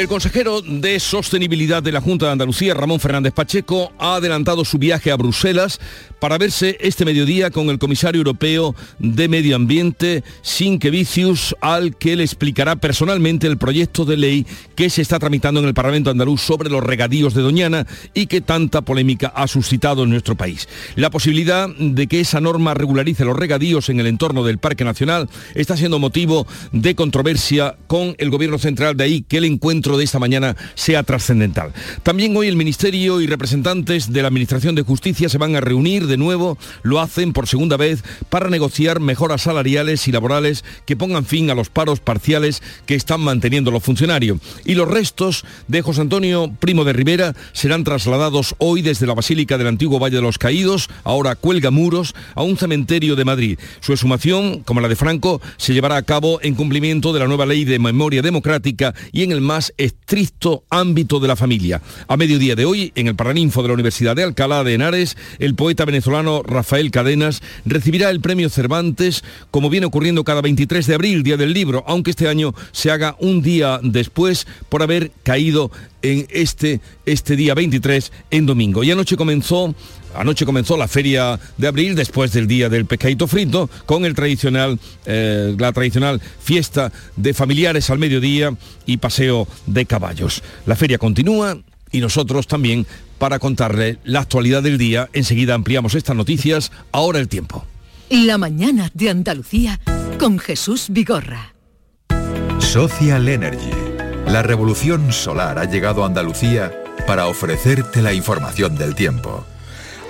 El consejero de Sostenibilidad de la Junta de Andalucía, Ramón Fernández Pacheco, ha adelantado su viaje a Bruselas para verse este mediodía con el comisario europeo de Medio Ambiente, Sinkevicius, al que le explicará personalmente el proyecto de ley que se está tramitando en el Parlamento andaluz sobre los regadíos de Doñana y que tanta polémica ha suscitado en nuestro país. La posibilidad de que esa norma regularice los regadíos en el entorno del Parque Nacional está siendo motivo de controversia con el Gobierno Central, de ahí que el encuentro de esta mañana sea trascendental. También hoy el Ministerio y representantes de la Administración de Justicia se van a reunir de nuevo, lo hacen por segunda vez, para negociar mejoras salariales y laborales que pongan fin a los paros parciales que están manteniendo los funcionarios. Y los restos de José Antonio Primo de Rivera serán trasladados hoy desde la Basílica del Antiguo Valle de los Caídos, ahora cuelga muros, a un cementerio de Madrid. Su exhumación, como la de Franco, se llevará a cabo en cumplimiento de la nueva ley de memoria democrática y en el más estricto ámbito de la familia. A mediodía de hoy, en el Paraninfo de la Universidad de Alcalá de Henares, el poeta venezolano Rafael Cadenas recibirá el premio Cervantes, como viene ocurriendo cada 23 de abril, Día del Libro, aunque este año se haga un día después por haber caído en este, este día 23 en domingo. Y anoche comenzó Anoche comenzó la feria de abril después del día del pescadito frito con el tradicional, eh, la tradicional fiesta de familiares al mediodía y paseo de caballos. La feria continúa y nosotros también para contarle la actualidad del día. Enseguida ampliamos estas noticias. Ahora el tiempo. La mañana de Andalucía con Jesús Vigorra. Social Energy. La revolución solar ha llegado a Andalucía para ofrecerte la información del tiempo.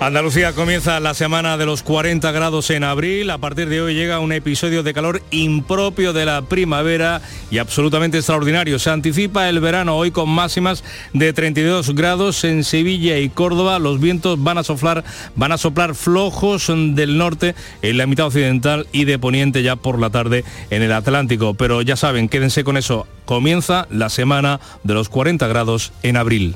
Andalucía comienza la semana de los 40 grados en abril. A partir de hoy llega un episodio de calor impropio de la primavera y absolutamente extraordinario. Se anticipa el verano hoy con máximas de 32 grados en Sevilla y Córdoba. Los vientos van a soplar, van a soplar flojos del norte en la mitad occidental y de poniente ya por la tarde en el Atlántico. Pero ya saben, quédense con eso. Comienza la semana de los 40 grados en abril.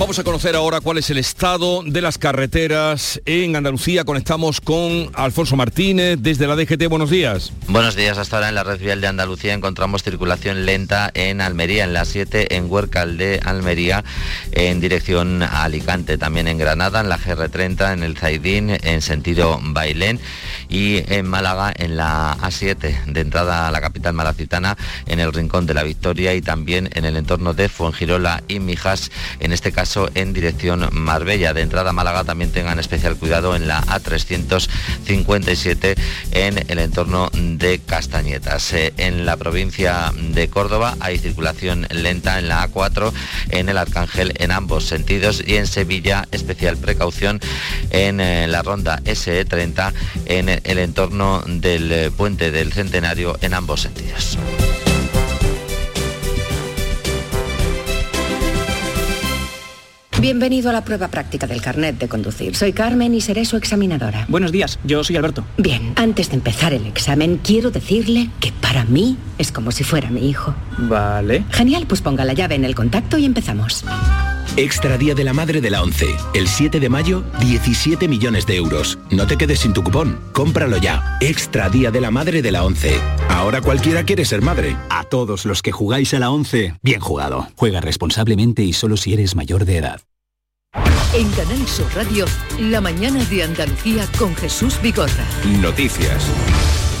Vamos a conocer ahora cuál es el estado de las carreteras en Andalucía. Conectamos con Alfonso Martínez desde la DGT. Buenos días. Buenos días. Hasta ahora en la red vial de Andalucía encontramos circulación lenta en Almería, en la 7, en Huércal de Almería, en dirección a Alicante. También en Granada, en la GR30, en el Zaidín, en sentido Bailén. Y en Málaga, en la A7, de entrada a la capital malacitana, en el Rincón de la Victoria y también en el entorno de Fuengirola y Mijas, en este caso en dirección Marbella. De entrada Málaga también tengan especial cuidado en la A357 en el entorno de Castañetas. Eh, en la provincia de Córdoba hay circulación lenta en la A4 en el Arcángel en ambos sentidos y en Sevilla especial precaución en eh, la ronda SE30 en el entorno del eh, puente del Centenario en ambos sentidos. Bienvenido a la prueba práctica del carnet de conducir. Soy Carmen y seré su examinadora. Buenos días, yo soy Alberto. Bien, antes de empezar el examen, quiero decirle que para mí es como si fuera mi hijo. Vale. Genial, pues ponga la llave en el contacto y empezamos. Extra Día de la Madre de la 11. El 7 de mayo, 17 millones de euros. No te quedes sin tu cupón. Cómpralo ya. Extra Día de la Madre de la 11. Ahora cualquiera quiere ser madre. A todos los que jugáis a la 11, bien jugado. Juega responsablemente y solo si eres mayor de edad. En Canal Sur Radio, la mañana de Andalucía con Jesús Bigorra. Noticias.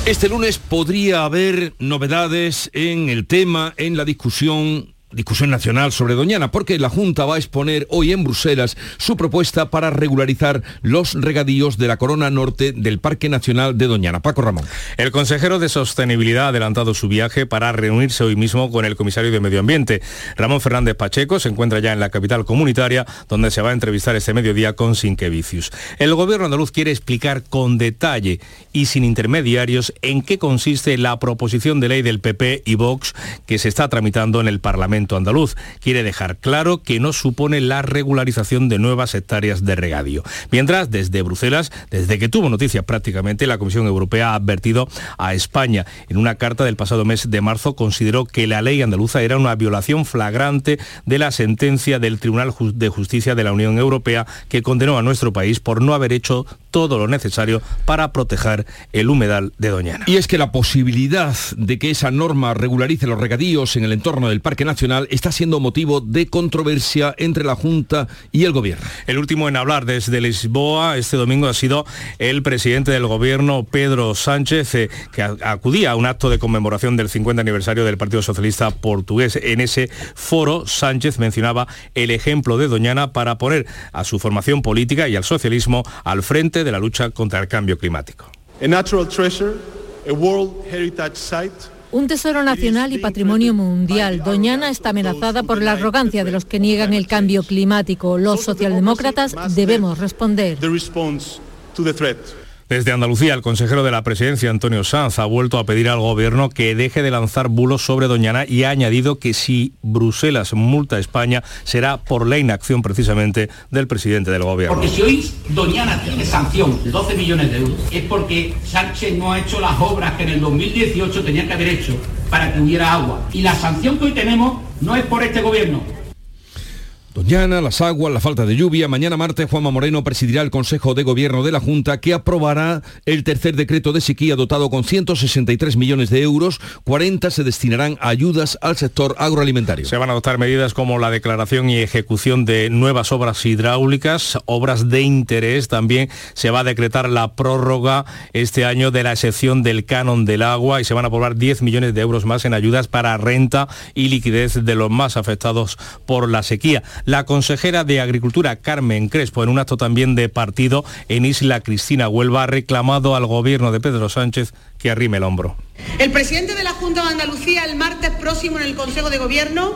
Este lunes podría haber novedades en el tema, en la discusión discusión nacional sobre Doñana, porque la Junta va a exponer hoy en Bruselas su propuesta para regularizar los regadíos de la corona norte del Parque Nacional de Doñana. Paco Ramón. El consejero de Sostenibilidad ha adelantado su viaje para reunirse hoy mismo con el comisario de Medio Ambiente. Ramón Fernández Pacheco se encuentra ya en la capital comunitaria, donde se va a entrevistar este mediodía con Sinquevicius. El gobierno andaluz quiere explicar con detalle y sin intermediarios en qué consiste la proposición de ley del PP y Vox que se está tramitando en el Parlamento andaluz. Quiere dejar claro que no supone la regularización de nuevas hectáreas de regadío. Mientras, desde Bruselas, desde que tuvo noticias prácticamente, la Comisión Europea ha advertido a España. En una carta del pasado mes de marzo consideró que la ley andaluza era una violación flagrante de la sentencia del Tribunal de Justicia de la Unión Europea que condenó a nuestro país por no haber hecho todo lo necesario para proteger el humedal de Doñana. Y es que la posibilidad de que esa norma regularice los regadíos en el entorno del Parque Nacional está siendo motivo de controversia entre la Junta y el Gobierno. El último en hablar desde Lisboa este domingo ha sido el presidente del Gobierno, Pedro Sánchez, eh, que acudía a un acto de conmemoración del 50 aniversario del Partido Socialista Portugués. En ese foro, Sánchez mencionaba el ejemplo de Doñana para poner a su formación política y al socialismo al frente de la lucha contra el cambio climático. Un tesoro nacional y patrimonio mundial. Doñana está amenazada por la arrogancia de los que niegan el cambio climático. Los socialdemócratas debemos responder. Desde Andalucía, el consejero de la presidencia, Antonio Sanz, ha vuelto a pedir al gobierno que deje de lanzar bulos sobre Doñana y ha añadido que si Bruselas multa a España será por la inacción precisamente del presidente del gobierno. Porque si hoy Doñana tiene sanción de 12 millones de euros es porque Sánchez no ha hecho las obras que en el 2018 tenía que haber hecho para que hubiera agua. Y la sanción que hoy tenemos no es por este gobierno, Doñana, las aguas, la falta de lluvia. Mañana martes Juanma Moreno presidirá el Consejo de Gobierno de la Junta que aprobará el tercer decreto de sequía dotado con 163 millones de euros. 40 se destinarán a ayudas al sector agroalimentario. Se van a adoptar medidas como la declaración y ejecución de nuevas obras hidráulicas, obras de interés. También se va a decretar la prórroga este año de la excepción del canon del agua y se van a aprobar 10 millones de euros más en ayudas para renta y liquidez de los más afectados por la sequía. La consejera de Agricultura, Carmen Crespo, en un acto también de partido en Isla Cristina Huelva, ha reclamado al gobierno de Pedro Sánchez que arrime el hombro. El presidente de la Junta de Andalucía el martes próximo en el Consejo de Gobierno,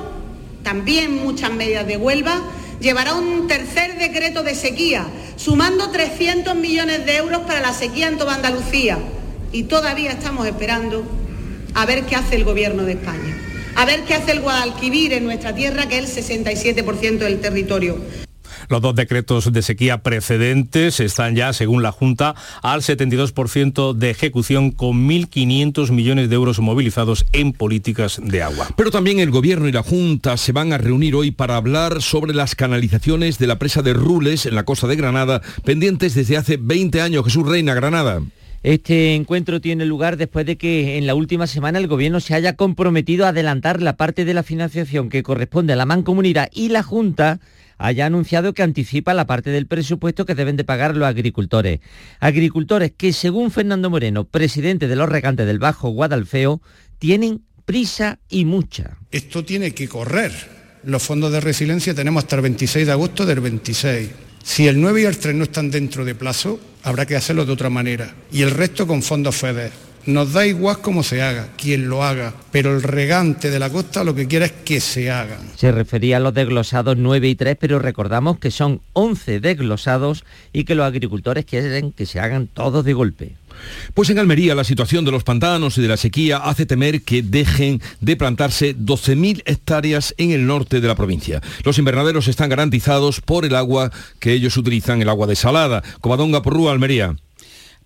también muchas medidas de Huelva, llevará un tercer decreto de sequía, sumando 300 millones de euros para la sequía en toda Andalucía. Y todavía estamos esperando a ver qué hace el Gobierno de España a ver qué hace el Guadalquivir en nuestra tierra, que es el 67% del territorio. Los dos decretos de sequía precedentes están ya, según la Junta, al 72% de ejecución con 1.500 millones de euros movilizados en políticas de agua. Pero también el Gobierno y la Junta se van a reunir hoy para hablar sobre las canalizaciones de la presa de Rules en la costa de Granada, pendientes desde hace 20 años. Jesús Reina, Granada. Este encuentro tiene lugar después de que en la última semana el Gobierno se haya comprometido a adelantar la parte de la financiación que corresponde a la mancomunidad y la Junta haya anunciado que anticipa la parte del presupuesto que deben de pagar los agricultores. Agricultores que, según Fernando Moreno, presidente de los regantes del Bajo Guadalfeo, tienen prisa y mucha. Esto tiene que correr. Los fondos de resiliencia tenemos hasta el 26 de agosto del 26. Si el 9 y el 3 no están dentro de plazo, habrá que hacerlo de otra manera. Y el resto con fondos FEDER. Nos da igual cómo se haga, quien lo haga, pero el regante de la costa lo que quiere es que se hagan. Se refería a los desglosados 9 y 3, pero recordamos que son 11 desglosados y que los agricultores quieren que se hagan todos de golpe. Pues en Almería la situación de los pantanos y de la sequía hace temer que dejen de plantarse 12.000 hectáreas en el norte de la provincia. Los invernaderos están garantizados por el agua que ellos utilizan, el agua desalada. Covadonga Porrúa, Almería.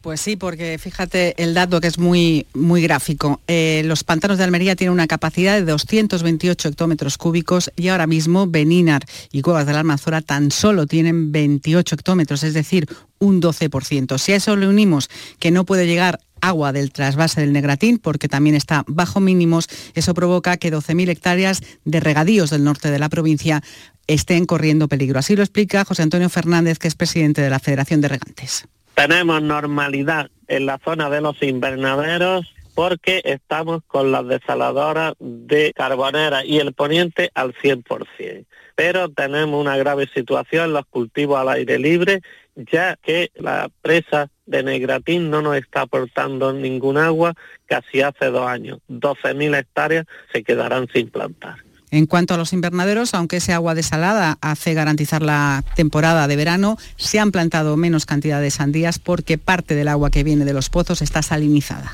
Pues sí, porque fíjate el dato que es muy, muy gráfico. Eh, los pantanos de Almería tienen una capacidad de 228 hectómetros cúbicos y ahora mismo Beninar y Cuevas de la Almazora tan solo tienen 28 hectómetros, es decir, un 12%. Si a eso le unimos que no puede llegar agua del trasvase del Negratín, porque también está bajo mínimos, eso provoca que 12.000 hectáreas de regadíos del norte de la provincia estén corriendo peligro. Así lo explica José Antonio Fernández, que es presidente de la Federación de Regantes. Tenemos normalidad en la zona de los invernaderos porque estamos con las desaladoras de Carbonera y el Poniente al 100%. Pero tenemos una grave situación en los cultivos al aire libre, ya que la presa de Negratín no nos está aportando ningún agua casi hace dos años. 12.000 hectáreas se quedarán sin plantar. En cuanto a los invernaderos, aunque ese agua desalada hace garantizar la temporada de verano, se han plantado menos cantidad de sandías porque parte del agua que viene de los pozos está salinizada.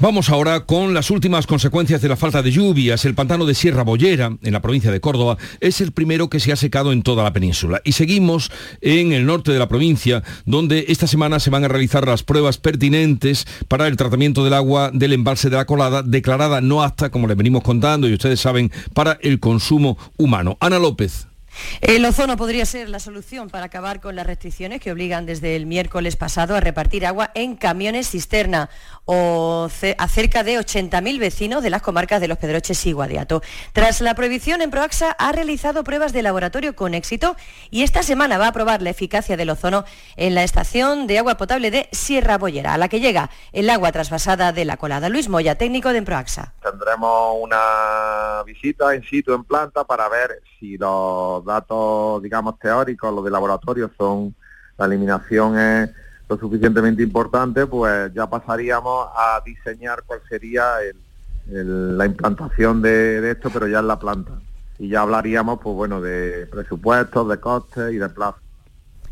Vamos ahora con las últimas consecuencias de la falta de lluvias. El pantano de Sierra Bollera, en la provincia de Córdoba, es el primero que se ha secado en toda la península. Y seguimos en el norte de la provincia, donde esta semana se van a realizar las pruebas pertinentes para el tratamiento del agua del embalse de la colada, declarada no apta, como les venimos contando y ustedes saben, para el consumo humano. Ana López. El ozono podría ser la solución para acabar con las restricciones que obligan desde el miércoles pasado a repartir agua en camiones cisterna o a cerca de 80.000 vecinos de las comarcas de Los Pedroches y Guadiato. Tras la prohibición, en Proaxa ha realizado pruebas de laboratorio con éxito y esta semana va a probar la eficacia del ozono en la estación de agua potable de Sierra Bollera, a la que llega el agua trasvasada de la colada. Luis Moya, técnico de Emproaxa. Tendremos una visita in situ en planta para ver si los datos, digamos, teóricos, los de laboratorio son, la eliminación es lo suficientemente importante, pues ya pasaríamos a diseñar cuál sería la implantación de, esto, pero ya en la planta. Y ya hablaríamos, pues bueno, de presupuestos, de costes y de plazo.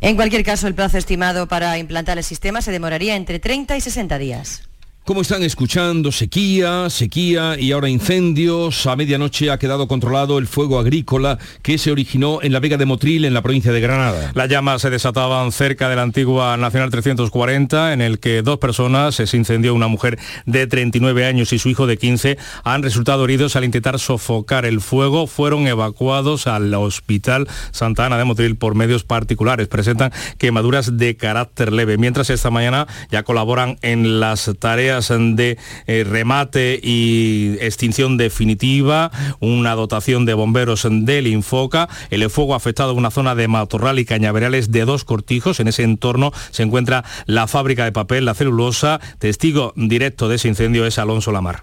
En cualquier caso, el plazo estimado para implantar el sistema se demoraría entre 30 y 60 días. Como están escuchando, sequía, sequía y ahora incendios. A medianoche ha quedado controlado el fuego agrícola que se originó en la Vega de Motril, en la provincia de Granada. Las llamas se desataban cerca de la antigua Nacional 340, en el que dos personas, se incendió una mujer de 39 años y su hijo de 15, han resultado heridos al intentar sofocar el fuego. Fueron evacuados al Hospital Santa Ana de Motril por medios particulares. Presentan quemaduras de carácter leve, mientras esta mañana ya colaboran en las tareas de eh, remate y extinción definitiva, una dotación de bomberos del Infoca. El fuego ha afectado una zona de matorral y cañaverales de dos cortijos. En ese entorno se encuentra la fábrica de papel, la celulosa. Testigo directo de ese incendio es Alonso Lamar.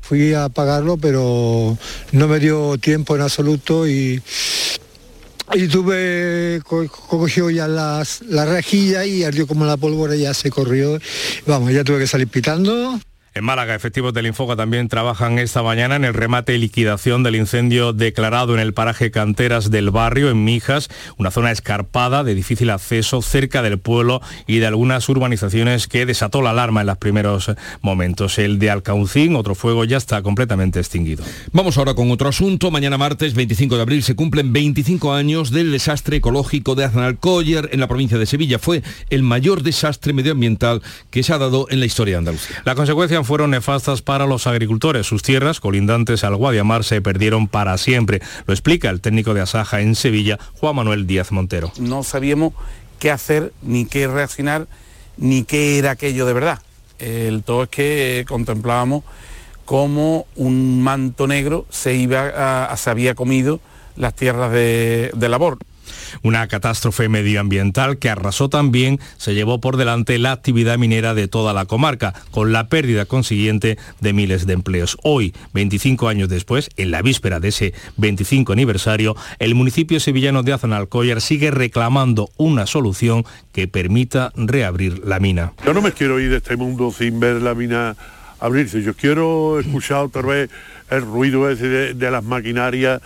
Fui a apagarlo, pero no me dio tiempo en absoluto y y tuve, cogió ya las, la rejilla y ardió como la pólvora, ya se corrió. Vamos, ya tuve que salir pitando. En Málaga, efectivos del Infoca también trabajan esta mañana en el remate y liquidación del incendio declarado en el paraje Canteras del Barrio, en Mijas, una zona escarpada de difícil acceso cerca del pueblo y de algunas urbanizaciones que desató la alarma en los primeros momentos. El de Alcauncín, otro fuego, ya está completamente extinguido. Vamos ahora con otro asunto. Mañana martes 25 de abril se cumplen 25 años del desastre ecológico de Aznalcóllar en la provincia de Sevilla. Fue el mayor desastre medioambiental que se ha dado en la historia de Andalucía. La consecuencia fueron nefastas para los agricultores. Sus tierras, colindantes al Guadiamar, se perdieron para siempre. Lo explica el técnico de Asaja en Sevilla, Juan Manuel Díaz Montero. No sabíamos qué hacer, ni qué reaccionar, ni qué era aquello de verdad. El todo es que contemplábamos cómo un manto negro se, iba a, se había comido las tierras de labor. Una catástrofe medioambiental que arrasó también, se llevó por delante la actividad minera de toda la comarca, con la pérdida consiguiente de miles de empleos. Hoy, 25 años después, en la víspera de ese 25 aniversario, el municipio sevillano de Azanalcóllar sigue reclamando una solución que permita reabrir la mina. Yo no me quiero ir de este mundo sin ver la mina abrirse. Yo quiero escuchar otra vez el ruido ese de, de las maquinarias.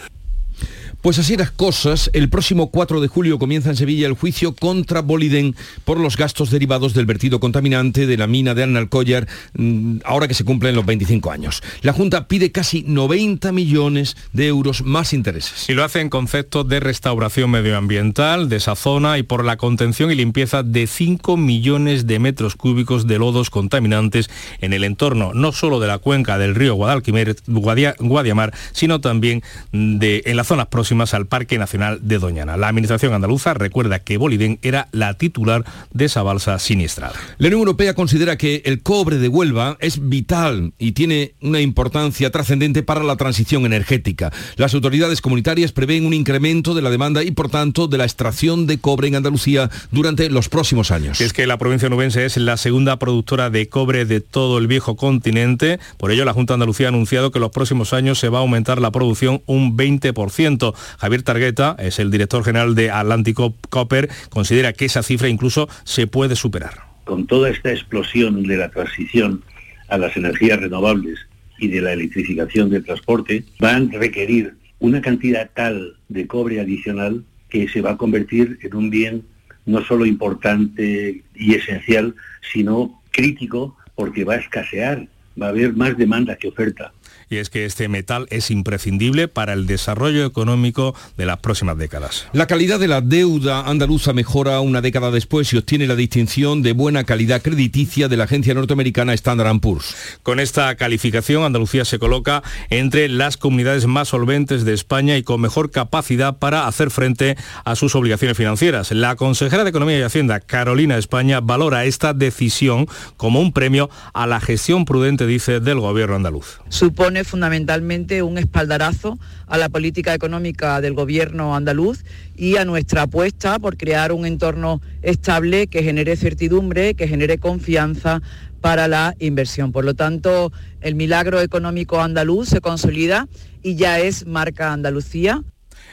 Pues así las cosas, el próximo 4 de julio comienza en Sevilla el juicio contra Boliden por los gastos derivados del vertido contaminante de la mina de Annalcollar, mm, ahora que se cumplen los 25 años. La Junta pide casi 90 millones de euros más intereses. Y lo hace en concepto de restauración medioambiental de esa zona y por la contención y limpieza de 5 millones de metros cúbicos de lodos contaminantes en el entorno, no solo de la cuenca del río Guadalquivir, Guadiamar, sino también de, en las zonas próximas próximas al Parque Nacional de Doñana. La Administración andaluza recuerda que Boliden era la titular de esa balsa siniestrada. La Unión Europea considera que el cobre de Huelva es vital y tiene una importancia trascendente para la transición energética. Las autoridades comunitarias prevén un incremento de la demanda y por tanto de la extracción de cobre en Andalucía durante los próximos años. Es que la provincia nubense es la segunda productora de cobre de todo el viejo continente. Por ello, la Junta de Andalucía ha anunciado que en los próximos años se va a aumentar la producción un 20%. Javier Targueta es el director general de Atlántico Copper. Considera que esa cifra incluso se puede superar. Con toda esta explosión de la transición a las energías renovables y de la electrificación del transporte, van a requerir una cantidad tal de cobre adicional que se va a convertir en un bien no solo importante y esencial, sino crítico porque va a escasear, va a haber más demanda que oferta y es que este metal es imprescindible para el desarrollo económico de las próximas décadas. La calidad de la deuda andaluza mejora una década después y obtiene la distinción de buena calidad crediticia de la agencia norteamericana Standard Poor's. Con esta calificación, Andalucía se coloca entre las comunidades más solventes de España y con mejor capacidad para hacer frente a sus obligaciones financieras. La consejera de Economía y Hacienda, Carolina España, valora esta decisión como un premio a la gestión prudente, dice, del gobierno andaluz. Supone fundamentalmente un espaldarazo a la política económica del gobierno andaluz y a nuestra apuesta por crear un entorno estable que genere certidumbre, que genere confianza para la inversión. Por lo tanto, el milagro económico andaluz se consolida y ya es marca Andalucía.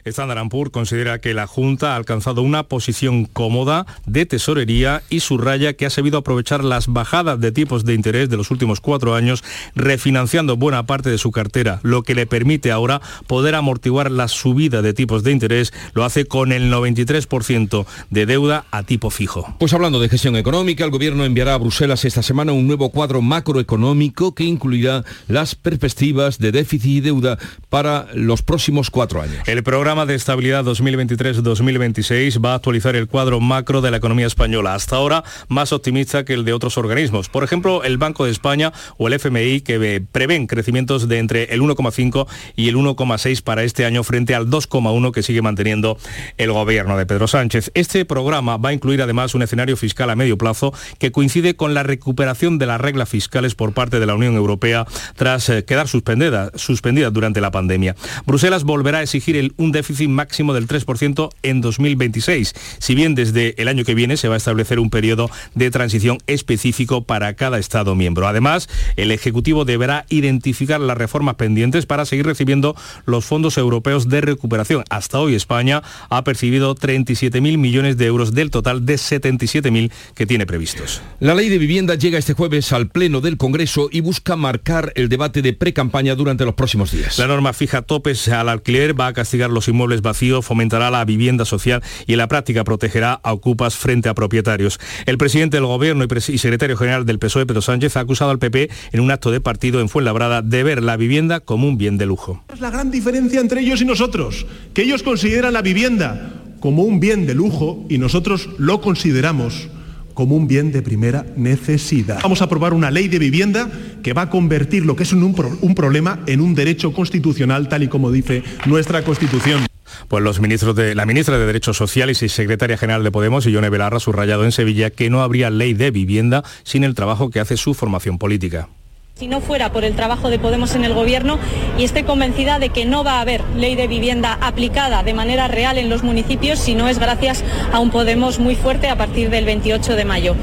Standard Poor's considera que la Junta ha alcanzado una posición cómoda de tesorería y subraya que ha sabido aprovechar las bajadas de tipos de interés de los últimos cuatro años, refinanciando buena parte de su cartera, lo que le permite ahora poder amortiguar la subida de tipos de interés. Lo hace con el 93% de deuda a tipo fijo. Pues hablando de gestión económica, el Gobierno enviará a Bruselas esta semana un nuevo cuadro macroeconómico que incluirá las perspectivas de déficit y deuda para los próximos cuatro años. El programa de Estabilidad 2023-2026 va a actualizar el cuadro macro de la economía española, hasta ahora más optimista que el de otros organismos. Por ejemplo, el Banco de España o el FMI que prevén crecimientos de entre el 1,5 y el 1,6 para este año frente al 2,1 que sigue manteniendo el gobierno de Pedro Sánchez. Este programa va a incluir además un escenario fiscal a medio plazo que coincide con la recuperación de las reglas fiscales por parte de la Unión Europea tras eh, quedar suspendida, suspendida durante la pandemia. Bruselas volverá a exigir el, déficit máximo del 3% en 2026, si bien desde el año que viene se va a establecer un periodo de transición específico para cada Estado miembro. Además, el Ejecutivo deberá identificar las reformas pendientes para seguir recibiendo los fondos europeos de recuperación. Hasta hoy España ha percibido 37.000 millones de euros del total de 77.000 que tiene previstos. La ley de vivienda llega este jueves al Pleno del Congreso y busca marcar el debate de pre-campaña durante los próximos días. La norma fija topes al alquiler, va a castigar los inmuebles vacíos, fomentará la vivienda social y en la práctica protegerá a ocupas frente a propietarios. El presidente del Gobierno y secretario general del PSOE, Pedro Sánchez, ha acusado al PP en un acto de partido en Fuenlabrada de ver la vivienda como un bien de lujo. Es la gran diferencia entre ellos y nosotros, que ellos consideran la vivienda como un bien de lujo y nosotros lo consideramos como un bien de primera necesidad. Vamos a aprobar una ley de vivienda que va a convertir lo que es un, un, problema en un derecho constitucional, tal y como dice nuestra Constitución. Pues los ministros de la ministra de Derechos Sociales y secretaria general de Podemos, Ione Belarra, subrayado en Sevilla que no habría ley de vivienda sin el trabajo que hace su formación política si no fuera por el trabajo de Podemos en el Gobierno y estoy convencida de que no va a haber ley de vivienda aplicada de manera real en los municipios si no es gracias a un Podemos muy fuerte a partir del 28 de mayo.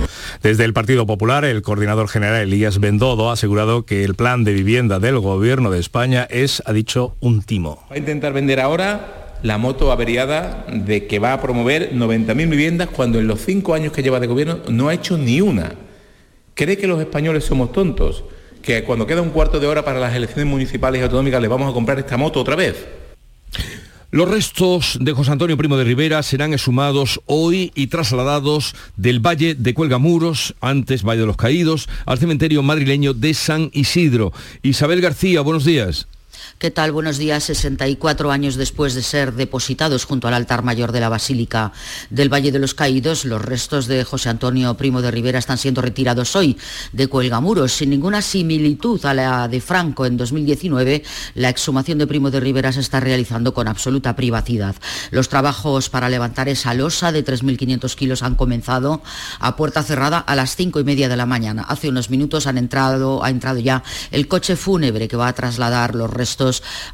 Desde el Partido Popular, el coordinador general Elías Bendodo ha asegurado que el plan de vivienda del Gobierno de España es, ha dicho, un timo. Va a intentar vender ahora la moto averiada de que va a promover 90.000 viviendas cuando en los cinco años que lleva de gobierno no ha hecho ni una. ¿Cree que los españoles somos tontos? Que cuando queda un cuarto de hora para las elecciones municipales y autonómicas le vamos a comprar esta moto otra vez. Los restos de José Antonio Primo de Rivera serán exhumados hoy y trasladados del Valle de Cuelgamuros, antes Valle de los Caídos, al cementerio madrileño de San Isidro. Isabel García, buenos días. ¿Qué tal? Buenos días. 64 años después de ser depositados junto al altar mayor de la Basílica del Valle de los Caídos, los restos de José Antonio Primo de Rivera están siendo retirados hoy de Cuelgamuros. Sin ninguna similitud a la de Franco en 2019, la exhumación de Primo de Rivera se está realizando con absoluta privacidad. Los trabajos para levantar esa losa de 3.500 kilos han comenzado a puerta cerrada a las cinco y media de la mañana. Hace unos minutos han entrado, ha entrado ya el coche fúnebre que va a trasladar los restos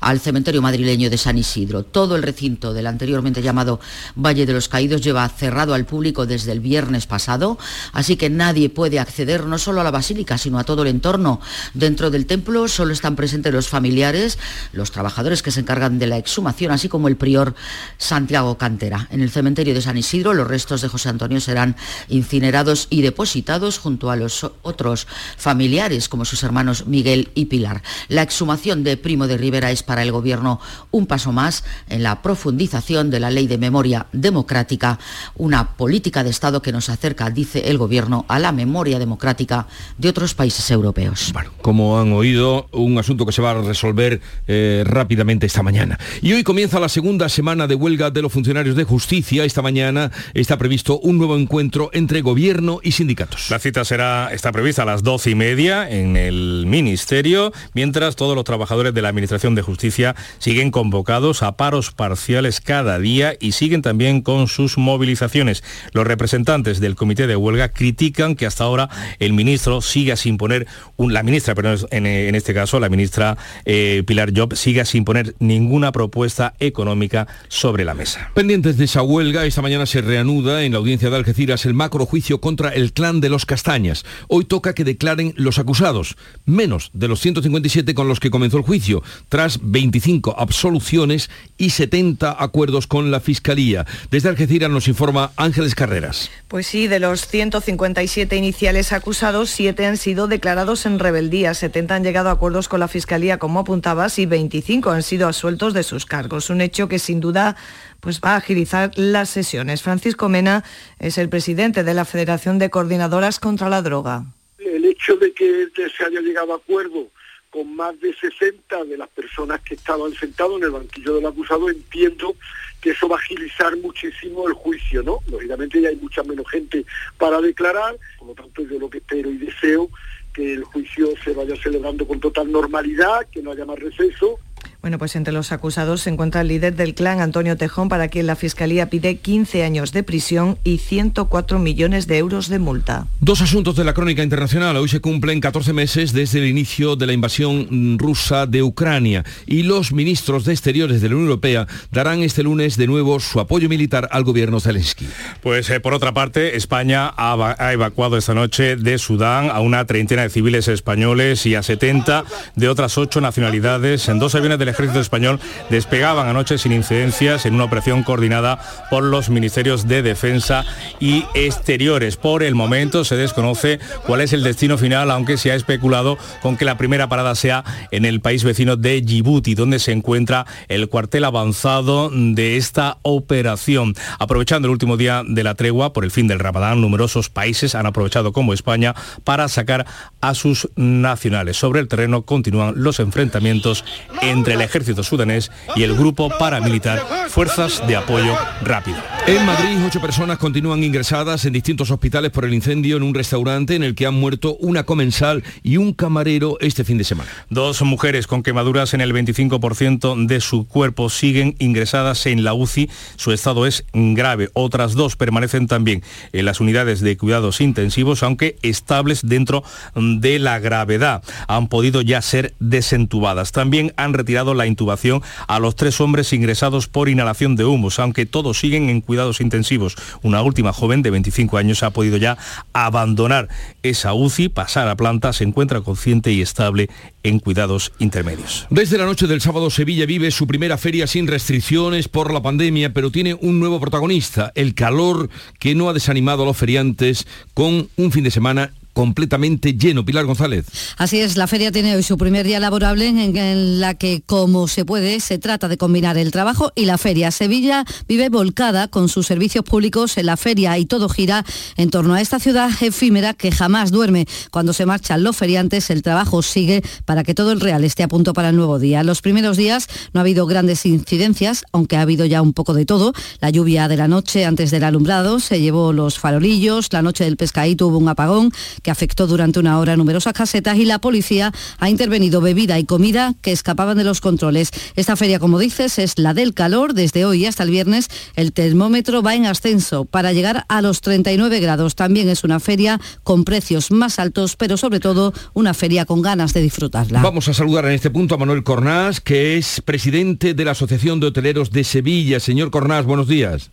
al cementerio madrileño de San Isidro. Todo el recinto del anteriormente llamado Valle de los Caídos lleva cerrado al público desde el viernes pasado, así que nadie puede acceder no solo a la basílica, sino a todo el entorno. Dentro del templo solo están presentes los familiares, los trabajadores que se encargan de la exhumación, así como el prior Santiago Cantera. En el cementerio de San Isidro los restos de José Antonio serán incinerados y depositados junto a los otros familiares, como sus hermanos Miguel y Pilar. La exhumación de Primo de Rivera es para el Gobierno un paso más en la profundización de la ley de memoria democrática, una política de Estado que nos acerca, dice el Gobierno, a la memoria democrática de otros países europeos. Bueno, como han oído, un asunto que se va a resolver eh, rápidamente esta mañana. Y hoy comienza la segunda semana de huelga de los funcionarios de justicia. Esta mañana está previsto un nuevo encuentro entre gobierno y sindicatos. La cita será, está prevista a las doce y media en el Ministerio, mientras todos los trabajadores de la Administración de Justicia siguen convocados a paros parciales cada día y siguen también con sus movilizaciones. Los representantes del comité de huelga critican que hasta ahora el ministro siga sin poner, la ministra, pero en, este caso la ministra eh, Pilar Job, siga sin poner ninguna propuesta económica sobre la mesa. Pendientes de esa huelga, esta mañana se reanuda en la audiencia de Algeciras el macro juicio contra el clan de los Castañas. Hoy toca que declaren los acusados, menos de los 157 con los que comenzó el juicio tras 25 absoluciones y 70 acuerdos con la Fiscalía. Desde Algeciras nos informa Ángeles Carreras. Pues sí, de los 157 iniciales acusados, 7 han sido declarados en rebeldía, 70 han llegado a acuerdos con la Fiscalía, como apuntabas, y 25 han sido asueltos de sus cargos. Un hecho que sin duda pues va a agilizar las sesiones. Francisco Mena es el presidente de la Federación de Coordinadoras contra la Droga. El hecho de que se haya llegado a acuerdo con más de 60 de las personas que estaban sentados en el banquillo del acusado, entiendo que eso va a agilizar muchísimo el juicio, ¿no? Lógicamente ya hay mucha menos gente para declarar, por lo tanto yo lo que espero y deseo que el juicio se vaya celebrando con total normalidad, que no haya más receso bueno, pues entre los acusados se encuentra el líder del clan, Antonio Tejón, para quien la Fiscalía pide 15 años de prisión y 104 millones de euros de multa. Dos asuntos de la crónica internacional. Hoy se cumplen 14 meses desde el inicio de la invasión rusa de Ucrania y los ministros de Exteriores de la Unión Europea darán este lunes de nuevo su apoyo militar al gobierno Zelensky. Pues eh, por otra parte, España ha, ha evacuado esta noche de Sudán a una treintena de civiles españoles y a 70 de otras ocho nacionalidades en dos aviones del ejército español despegaban anoche sin incidencias en una operación coordinada por los ministerios de Defensa y Exteriores. Por el momento se desconoce cuál es el destino final, aunque se ha especulado con que la primera parada sea en el país vecino de Djibouti, donde se encuentra el cuartel avanzado de esta operación. Aprovechando el último día de la tregua por el fin del Ramadán, numerosos países han aprovechado como España para sacar a sus nacionales. Sobre el terreno continúan los enfrentamientos entre ejército sudanés y el grupo paramilitar Fuerzas de Apoyo Rápido. En Madrid, ocho personas continúan ingresadas en distintos hospitales por el incendio en un restaurante en el que han muerto una comensal y un camarero este fin de semana. Dos mujeres con quemaduras en el 25% de su cuerpo siguen ingresadas en la UCI. Su estado es grave. Otras dos permanecen también en las unidades de cuidados intensivos, aunque estables dentro de la gravedad. Han podido ya ser desentubadas. También han retirado la intubación a los tres hombres ingresados por inhalación de humos, aunque todos siguen en cuidados intensivos. Una última joven de 25 años ha podido ya abandonar esa UCI, pasar a planta, se encuentra consciente y estable en cuidados intermedios. Desde la noche del sábado Sevilla vive su primera feria sin restricciones por la pandemia, pero tiene un nuevo protagonista, el calor que no ha desanimado a los feriantes con un fin de semana completamente lleno. Pilar González. Así es, la feria tiene hoy su primer día laborable en, la que, como se puede, se trata de combinar el trabajo y la feria. Sevilla vive volcada con sus servicios públicos en la feria y todo gira en torno a esta ciudad efímera que jamás duerme. Cuando se marchan los feriantes, el trabajo sigue para que todo el real esté a punto para el nuevo día. Los primeros días no ha habido grandes incidencias, aunque ha habido ya un poco de todo. La lluvia de la noche antes del alumbrado se llevó los farolillos, la noche del pescadito hubo un apagón que afectó durante una hora numerosas casetas y la policía ha intervenido bebida y comida que escapaban de los controles. Esta feria, como dices, es la del calor. Desde hoy hasta el viernes el termómetro va en ascenso para llegar a los 39 grados. También es una feria con precios más altos, pero sobre todo una feria con ganas de disfrutarla. Vamos a saludar en este punto a Manuel Cornás, que es presidente de la Asociación de Hoteleros de Sevilla. Señor Cornás, buenos días.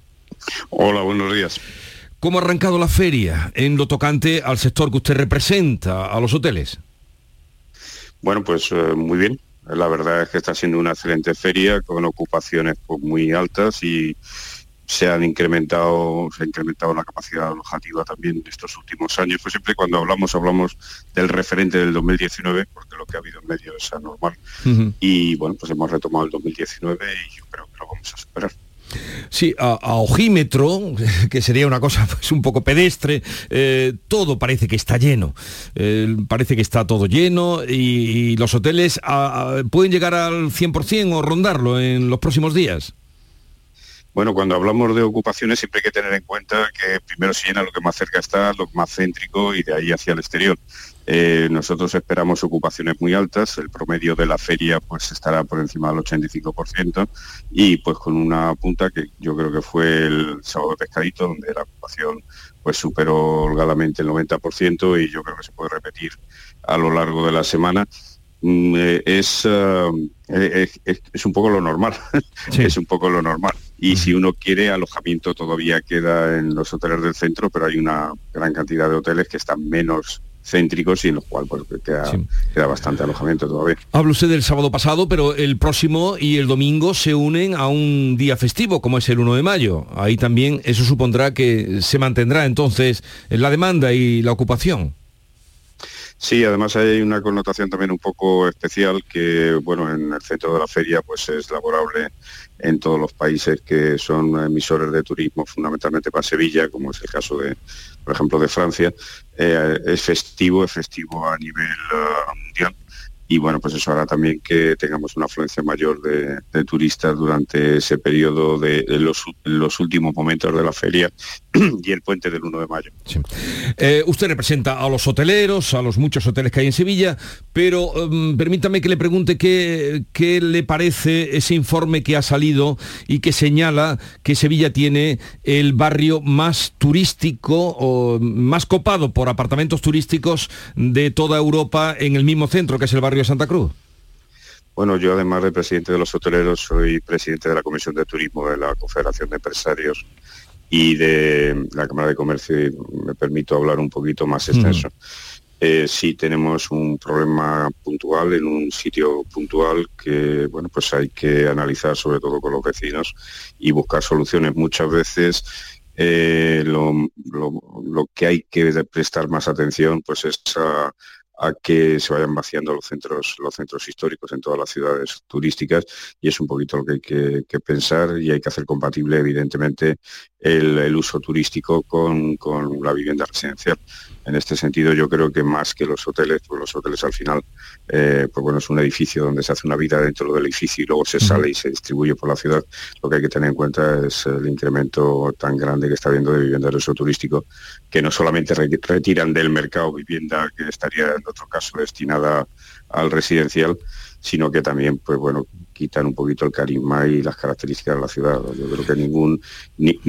Hola, buenos días. ¿Cómo ha arrancado la feria en lo tocante al sector que usted representa, a los hoteles? Bueno, pues eh, muy bien. La verdad es que está siendo una excelente feria con ocupaciones pues, muy altas y se han incrementado, se ha incrementado la capacidad alojativa también en estos últimos años. Pues siempre cuando hablamos, hablamos del referente del 2019, porque lo que ha habido en medio es anormal. Y bueno, pues hemos retomado el 2019 y yo creo que lo vamos a superar. Sí, a, ojímetro, que sería una cosa pues, un poco pedestre, eh, todo parece que está lleno. Eh, parece que está todo lleno y, los hoteles pueden llegar al 100% o rondarlo en los próximos días. Bueno, cuando hablamos de ocupaciones siempre hay que tener en cuenta que primero se llena lo que más cerca está, lo más céntrico y de ahí hacia el exterior. Eh, nosotros esperamos ocupaciones muy altas, el promedio de la feria pues estará por encima del 85% y pues con una punta que yo creo que fue el sábado de pescadito donde la ocupación pues superó holgadamente el 90% y yo creo que se puede repetir a lo largo de la semana. Mm, eh, eh, es, es, un poco lo normal, es un poco lo normal. Y si uno quiere, alojamiento todavía queda en los hoteles del centro, pero hay una gran cantidad de hoteles que están menos céntricos y en los cuales pues, queda, bastante alojamiento todavía. Habla usted del sábado pasado, pero el próximo y el domingo se unen a un día festivo, como es el 1 de mayo. Ahí también eso supondrá que se mantendrá entonces la demanda y la ocupación. Sí, además hay una connotación también un poco especial que, bueno, en el centro de la feria pues es laborable en todos los países que son emisores de turismo, fundamentalmente para Sevilla, como es el caso de, por ejemplo, de Francia. Eh, es festivo, es festivo a nivel eh, mundial y bueno, pues eso hará también que tengamos una afluencia mayor de, turistas durante ese periodo de, los, últimos momentos de la feria y el puente del 1 de mayo. Eh, usted representa a los hoteleros, a los muchos hoteles que hay en Sevilla, pero em, permítame que le pregunte qué, qué le parece ese informe que ha salido y que señala que Sevilla tiene el barrio más turístico o más copado por apartamentos turísticos de toda Europa en el mismo centro, que es el barrio Santa Cruz? Bueno, yo además de presidente de los hoteleros, soy presidente de la Comisión de Turismo de la Confederación de Empresarios y de la Cámara de Comercio y me permito hablar un poquito más extenso. Eh, sí tenemos un problema puntual en un sitio puntual que bueno pues hay que analizar sobre todo con los vecinos y buscar soluciones. Muchas veces eh, lo, lo, que hay que prestar más atención pues es a, a que se vayan vaciando los centros, los centros históricos en todas las ciudades turísticas y es un poquito lo que hay que, pensar y hay que hacer compatible evidentemente el, uso turístico con, con, la vivienda residencial. En este sentido, yo creo que más que los hoteles, pues los hoteles al final, eh, pues bueno, es un edificio donde se hace una vida dentro del edificio y luego se sale y se distribuye por la ciudad. Lo que hay que tener en cuenta es el incremento tan grande que está habiendo de vivienda de uso turístico, que no solamente retiran del mercado vivienda que estaría en otro caso destinada al residencial, sino que también, pues bueno, quitan un poquito el carisma y las características de la ciudad. Yo creo que ningún, ni,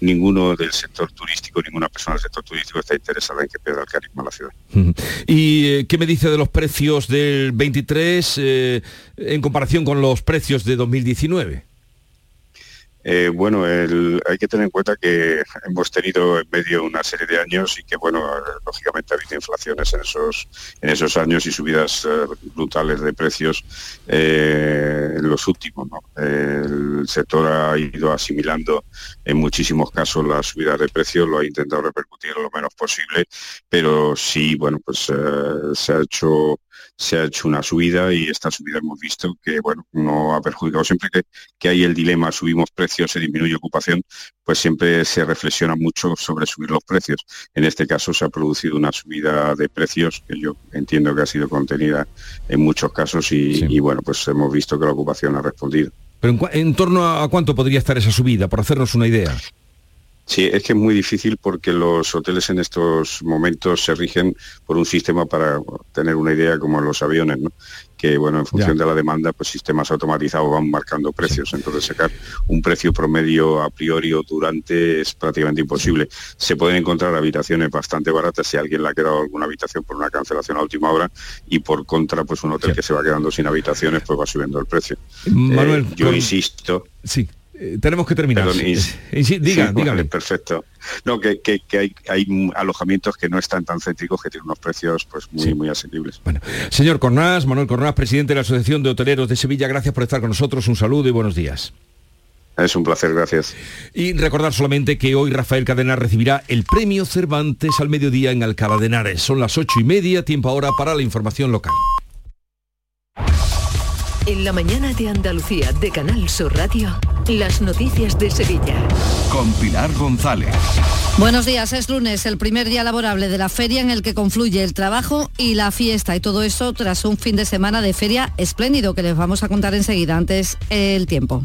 ninguno del sector turístico, ninguna persona del sector turístico está interesada en que pierda el carisma la ciudad. ¿Y eh, qué me dice de los precios del 23 eh, en comparación con los precios de 2019? Eh, bueno, hay que tener en cuenta que hemos tenido en medio una serie de años y que, bueno, lógicamente ha habido inflaciones en esos, en esos años y subidas eh, brutales de precios eh, en los últimos. El sector ha ido asimilando en muchísimos casos la subida de precios, lo ha intentado repercutir lo menos posible, pero sí, bueno, pues se ha hecho se ha hecho una subida y esta subida hemos visto que bueno no ha perjudicado. Siempre que, que hay el dilema subimos precios se disminuye ocupación pues siempre se reflexiona mucho sobre subir los precios. En este caso se ha producido una subida de precios que yo entiendo que ha sido contenida en muchos casos y, bueno pues hemos visto que la ocupación ha respondido. Pero en torno a cuánto podría estar esa subida por hacernos una idea Sí, es que es muy difícil porque los hoteles en estos momentos se rigen por un sistema para tener una idea como los aviones, ¿no? que bueno, en función de la demanda, pues sistemas automatizados van marcando precios. Entonces sacar un precio promedio a priori o durante es prácticamente imposible. Se pueden encontrar habitaciones bastante baratas si alguien le ha quedado alguna habitación por una cancelación a última hora y por contra, pues un hotel que se va quedando sin habitaciones, pues va subiendo el precio. Manuel, eh, yo insisto. Sí. Eh, tenemos que terminar. diga, dígame. perfecto. No, que, hay, alojamientos que no están tan céntricos, que tienen unos precios pues muy, muy asequibles. Bueno, señor Cornás, Manuel Cornás, presidente de la Asociación de Hoteleros de Sevilla, gracias por estar con nosotros. Un saludo y buenos días. Es un placer, gracias. Y recordar solamente que hoy Rafael Cadena recibirá el premio Cervantes al mediodía en Alcalá de Henares. Son las ocho y media, tiempo ahora para la información local. En la mañana de Andalucía de Canal Sur Radio, las noticias de Sevilla. Con Pilar González. Buenos días, es lunes, el primer día laborable de la feria en el que confluye el trabajo y la fiesta y todo eso tras un fin de semana de feria espléndido que les vamos a contar enseguida, antes el tiempo.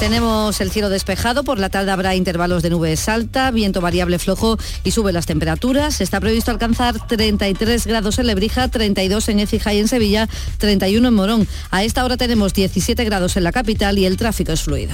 Tenemos el cielo despejado, por la tarde habrá intervalos de nubes alta, viento variable flojo y sube las temperaturas. Está previsto alcanzar 33 grados en Lebrija, 32 en Écija y en Sevilla, 31 en Morón. A esta hora tenemos 17 grados en la capital y el tráfico es fluido.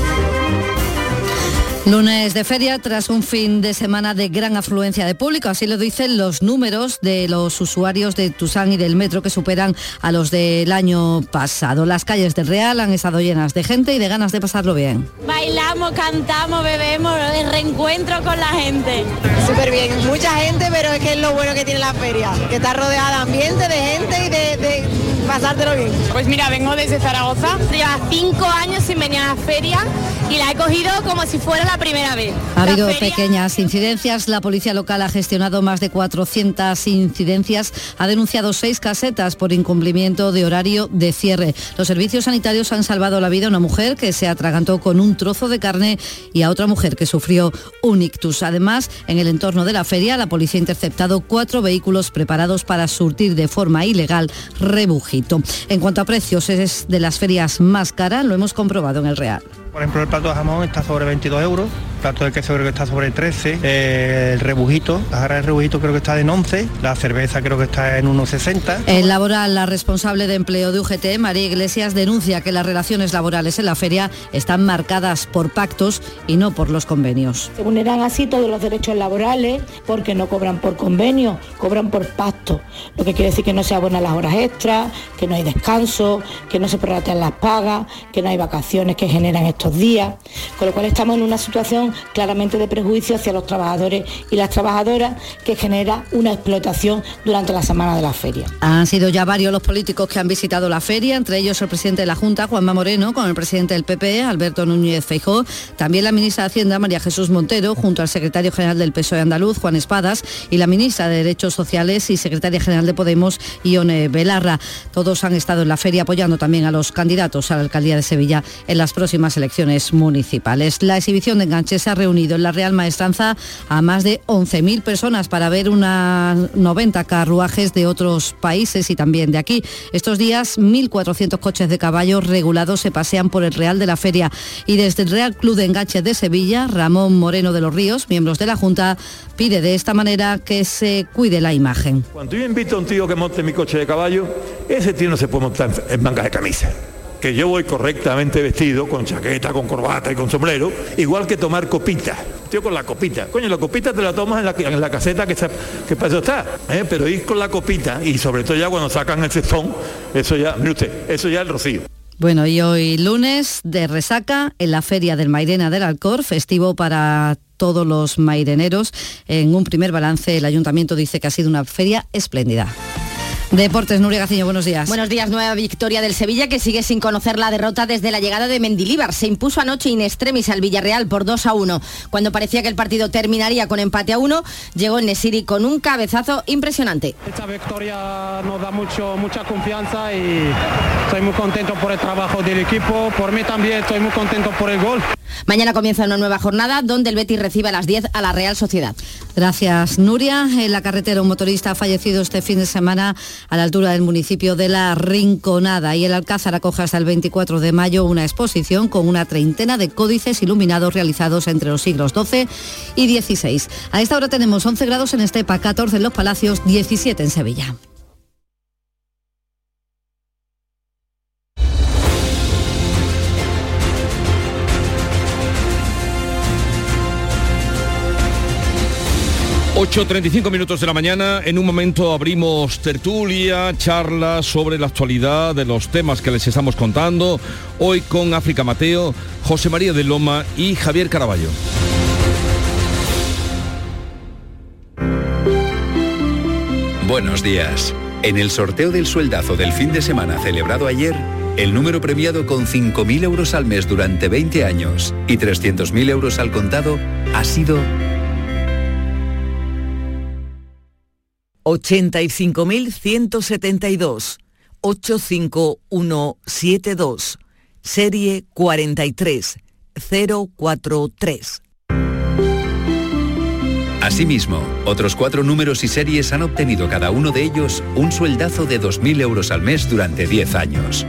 Lunes de feria tras un fin de semana de gran afluencia de público, así lo dicen los números de los usuarios de Tusán y del metro que superan a los del año pasado. Las calles del Real han estado llenas de gente y de ganas de pasarlo bien. Bailamos, cantamos, bebemos, el reencuentro con la gente. Súper bien, mucha gente, pero es que es lo bueno que tiene la feria, que está rodeada de ambiente, de gente y de, de pasártelo bien. Pues mira, vengo desde Zaragoza, lleva cinco años sin venir a la feria y la he cogido como si fuera la primera vez. Ha habido pequeñas incidencias, la policía local ha gestionado más de 400 incidencias, ha denunciado seis casetas por incumplimiento de horario de cierre. Los servicios sanitarios han salvado la vida a una mujer que se atragantó con un trozo de carne y a otra mujer que sufrió un ictus. Además, en el entorno de la feria, la policía ha interceptado cuatro vehículos preparados para surtir de forma ilegal rebujito. En cuanto a precios, es de las ferias más caras, lo hemos comprobado en el Real. Por ejemplo, el plato de jamón está sobre 22 euros, el plato de queso creo que está sobre 13, eh, el rebujito, la jarra de rebujito creo que está en 11, la cerveza creo que está en 1,60. En laboral, la responsable de empleo de UGT, María Iglesias, denuncia que las relaciones laborales en la feria están marcadas por pactos y no por los convenios. Se vulneran así todos los derechos laborales porque no cobran por convenio, cobran por pacto, lo que quiere decir que no se abonan las horas extras, que no hay descanso, que no se prorratean las pagas, que no hay vacaciones que generan estos días, con lo cual estamos en una situación claramente de prejuicio hacia los trabajadores y las trabajadoras que genera una explotación durante la semana de la feria. Han sido ya varios los políticos que han visitado la feria, entre ellos el presidente de la Junta, Juanma Moreno, con el presidente del PP, Alberto Núñez Feijó, también la ministra de Hacienda, María Jesús Montero, junto al secretario general del PSOE andaluz, Juan Espadas, y la ministra de Derechos Sociales y secretaria general de Podemos, Ione Belarra. Todos han estado en la feria apoyando también a los candidatos a la alcaldía de Sevilla en las próximas elecciones municipales. La exhibición de enganches ha reunido en la Real Maestranza a más de 11.000 personas para ver unas 90 carruajes de otros países y también de aquí. Estos días 1.400 coches de caballos regulados se pasean por el Real de la Feria y desde el Real Club de Enganches de Sevilla, Ramón Moreno de los Ríos, miembros de la Junta, pide de esta manera que se cuide la imagen. Cuando yo invito a un tío que monte mi coche de caballo, ese tío no se puede montar en manga de camisa que yo voy correctamente vestido, con chaqueta, con corbata y con sombrero, igual que tomar copita. Tío con la copita. Coño, la copita te la tomas en la, en la caseta que, que para eso está. ¿eh? Pero ir con la copita y sobre todo ya cuando sacan el cestón, eso ya, mire usted, eso ya es el rocío. Bueno, y hoy lunes de resaca en la Feria del Mairena del Alcor, festivo para todos los maireneros. En un primer balance, el ayuntamiento dice que ha sido una feria espléndida. Deportes, Nuria Gaciño, buenos días. Buenos días, nueva victoria del Sevilla que sigue sin conocer la derrota desde la llegada de Mendilíbar. Se impuso anoche in extremis al Villarreal por 2 a 1. Cuando parecía que el partido terminaría con empate a 1, llegó Nesiri con un cabezazo impresionante. Esta victoria nos da mucho, mucha confianza y estoy muy contento por el trabajo del equipo. Por mí también estoy muy contento por el gol. Mañana comienza una nueva jornada donde el Betis recibe a las 10 a la Real Sociedad. Gracias, Nuria. En la carretera un motorista ha fallecido este fin de semana a la altura del municipio de La Rinconada y el Alcázar acoge hasta el 24 de mayo una exposición con una treintena de códices iluminados realizados entre los siglos XII y XVI. A esta hora tenemos 11 grados en Estepa, 14 en Los Palacios, 17 en Sevilla. 8.35 minutos de la mañana, en un momento abrimos tertulia, charla sobre la actualidad de los temas que les estamos contando, hoy con África Mateo, José María de Loma y Javier Caraballo. Buenos días. En el sorteo del sueldazo del fin de semana celebrado ayer, el número premiado con 5.000 euros al mes durante 20 años y 300.000 euros al contado ha sido 85.172, 85172, serie 43043. Asimismo, otros cuatro números y series han obtenido cada uno de ellos un sueldazo de 2.000 euros al mes durante 10 años.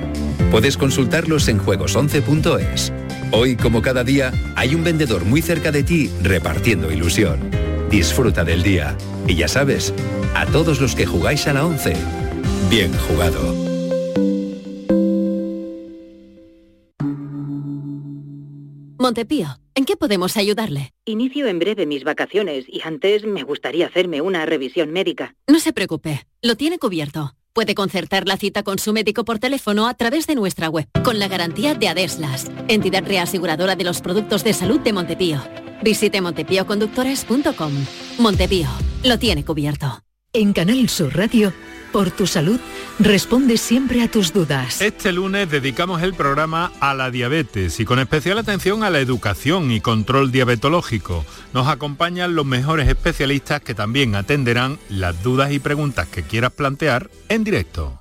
Puedes consultarlos en juegos11.es. Hoy, como cada día, hay un vendedor muy cerca de ti repartiendo ilusión. Disfruta del día. Y ya sabes, a todos los que jugáis a la 11, bien jugado. Montepío, ¿en qué podemos ayudarle? Inicio en breve mis vacaciones y antes me gustaría hacerme una revisión médica. No se preocupe, lo tiene cubierto. Puede concertar la cita con su médico por teléfono a través de nuestra web, con la garantía de Adeslas, entidad reaseguradora de los productos de salud de Montepío. Visite montepíoconductores.com. Montepío, lo tiene cubierto. En Canal Sur Radio, por tu salud, responde siempre a tus dudas. Este lunes dedicamos el programa a la diabetes y con especial atención a la educación y control diabetológico. Nos acompañan los mejores especialistas que también atenderán las dudas y preguntas que quieras plantear en directo.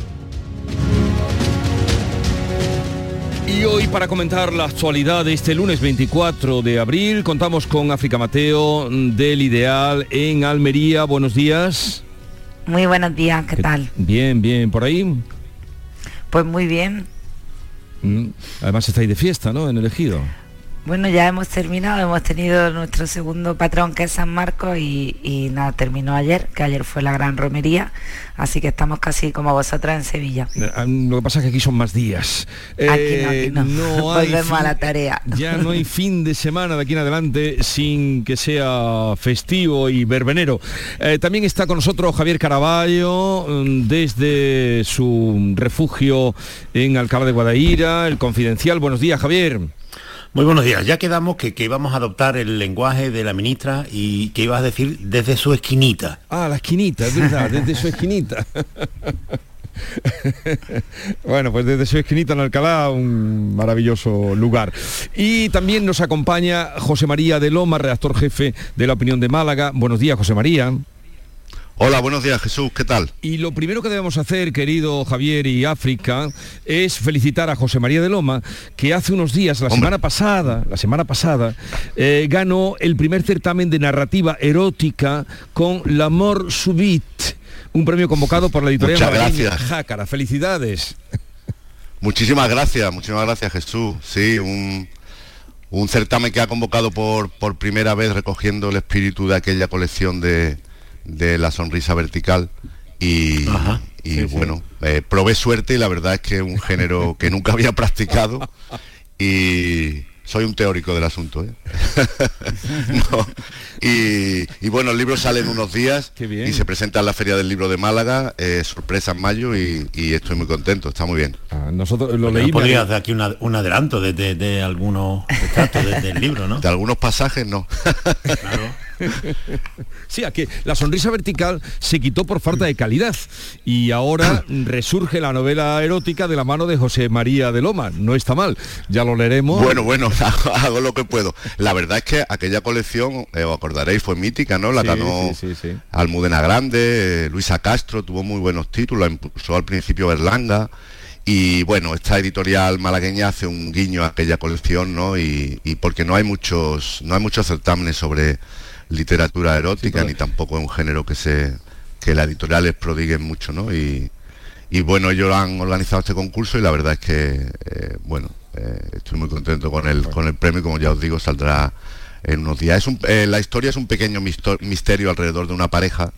Y hoy para comentar la actualidad de este lunes 24 de abril contamos con África Mateo del Ideal en Almería. Buenos días. Muy buenos días, ¿qué, tal? Bien, bien, ¿por ahí? Pues muy bien. Mm, además estáis de fiesta, ¿no? En el ejido. Bueno, ya hemos terminado, hemos tenido nuestro segundo patrón que es San Marcos y, nada, terminó ayer, que ayer fue la gran romería, así que estamos casi como vosotras en Sevilla. Eh, ah, lo que pasa es que aquí son más días. aquí no, aquí no. Eh, Volvemos a la tarea. Ya no hay fin de semana de aquí en adelante sin que sea festivo y verbenero. Eh, también está con nosotros Javier Caraballo mm, desde su refugio en Alcalá de Guadaira, el Confidencial. Buenos días, Javier. Muy buenos días. Ya quedamos que, que íbamos a adoptar el lenguaje de la ministra y que ibas a decir desde su esquinita. Ah, la esquinita, es verdad, desde su esquinita. bueno, pues desde su esquinita en Alcalá, un maravilloso lugar. Y también nos acompaña José María de Loma, redactor jefe de La Opinión de Málaga. Buenos días, José María. Hola, buenos días Jesús, ¿qué tal? Y lo primero que debemos hacer, querido Javier y África, es felicitar a José María de Loma, que hace unos días, la semana pasada, la semana pasada, eh, ganó el primer certamen de narrativa erótica con L'Amor Subit, un premio convocado por la editorial Muchas gracias. Jácara. Felicidades. Muchísimas gracias, muchísimas gracias Jesús. Sí, un, un certamen que ha convocado por, por primera vez recogiendo el espíritu de aquella colección de, de la sonrisa vertical y, y Sí, sí. bueno, eh, probé suerte y la verdad es que es un género que nunca había practicado y soy un teórico del asunto. ¿eh? No, y, y bueno, el libro sale en unos días y se presenta en la Feria del Libro de Málaga, eh, sorpresa en mayo y, y estoy muy contento, está muy bien. nosotros lo ¿No podrías dar aquí una- un adelanto de, de- de algunos extractos de- del libro, ¿no? De algunos pasajes no. Sí, a que la sonrisa vertical se quitó por falta de calidad y ahora resurge la novela erótica de la mano de José María de Loma. No está mal, ya lo leeremos. Bueno, bueno, hago, lo que puedo. La verdad es que aquella colección, eh, os acordaréis, fue mítica, ¿no? La Sí, ganó sí, sí, sí. Almudena Grande, eh, Luisa Castro, tuvo muy buenos títulos, la impulsó al principio Berlanga. Y bueno, esta editorial malagueña hace un guiño a aquella colección, ¿no? Y, y porque no hay muchos, no hay muchos certámenes sobre literatura erótica, ni tampoco es un género que se que las editoriales prodiguen mucho, ¿no? Y, y bueno, ellos han organizado este concurso y la verdad es que, eh, bueno, eh, estoy muy contento con el, con el premio, como ya os digo, saldrá en unos días. Es un- eh, la historia es un pequeño misterio alrededor de una pareja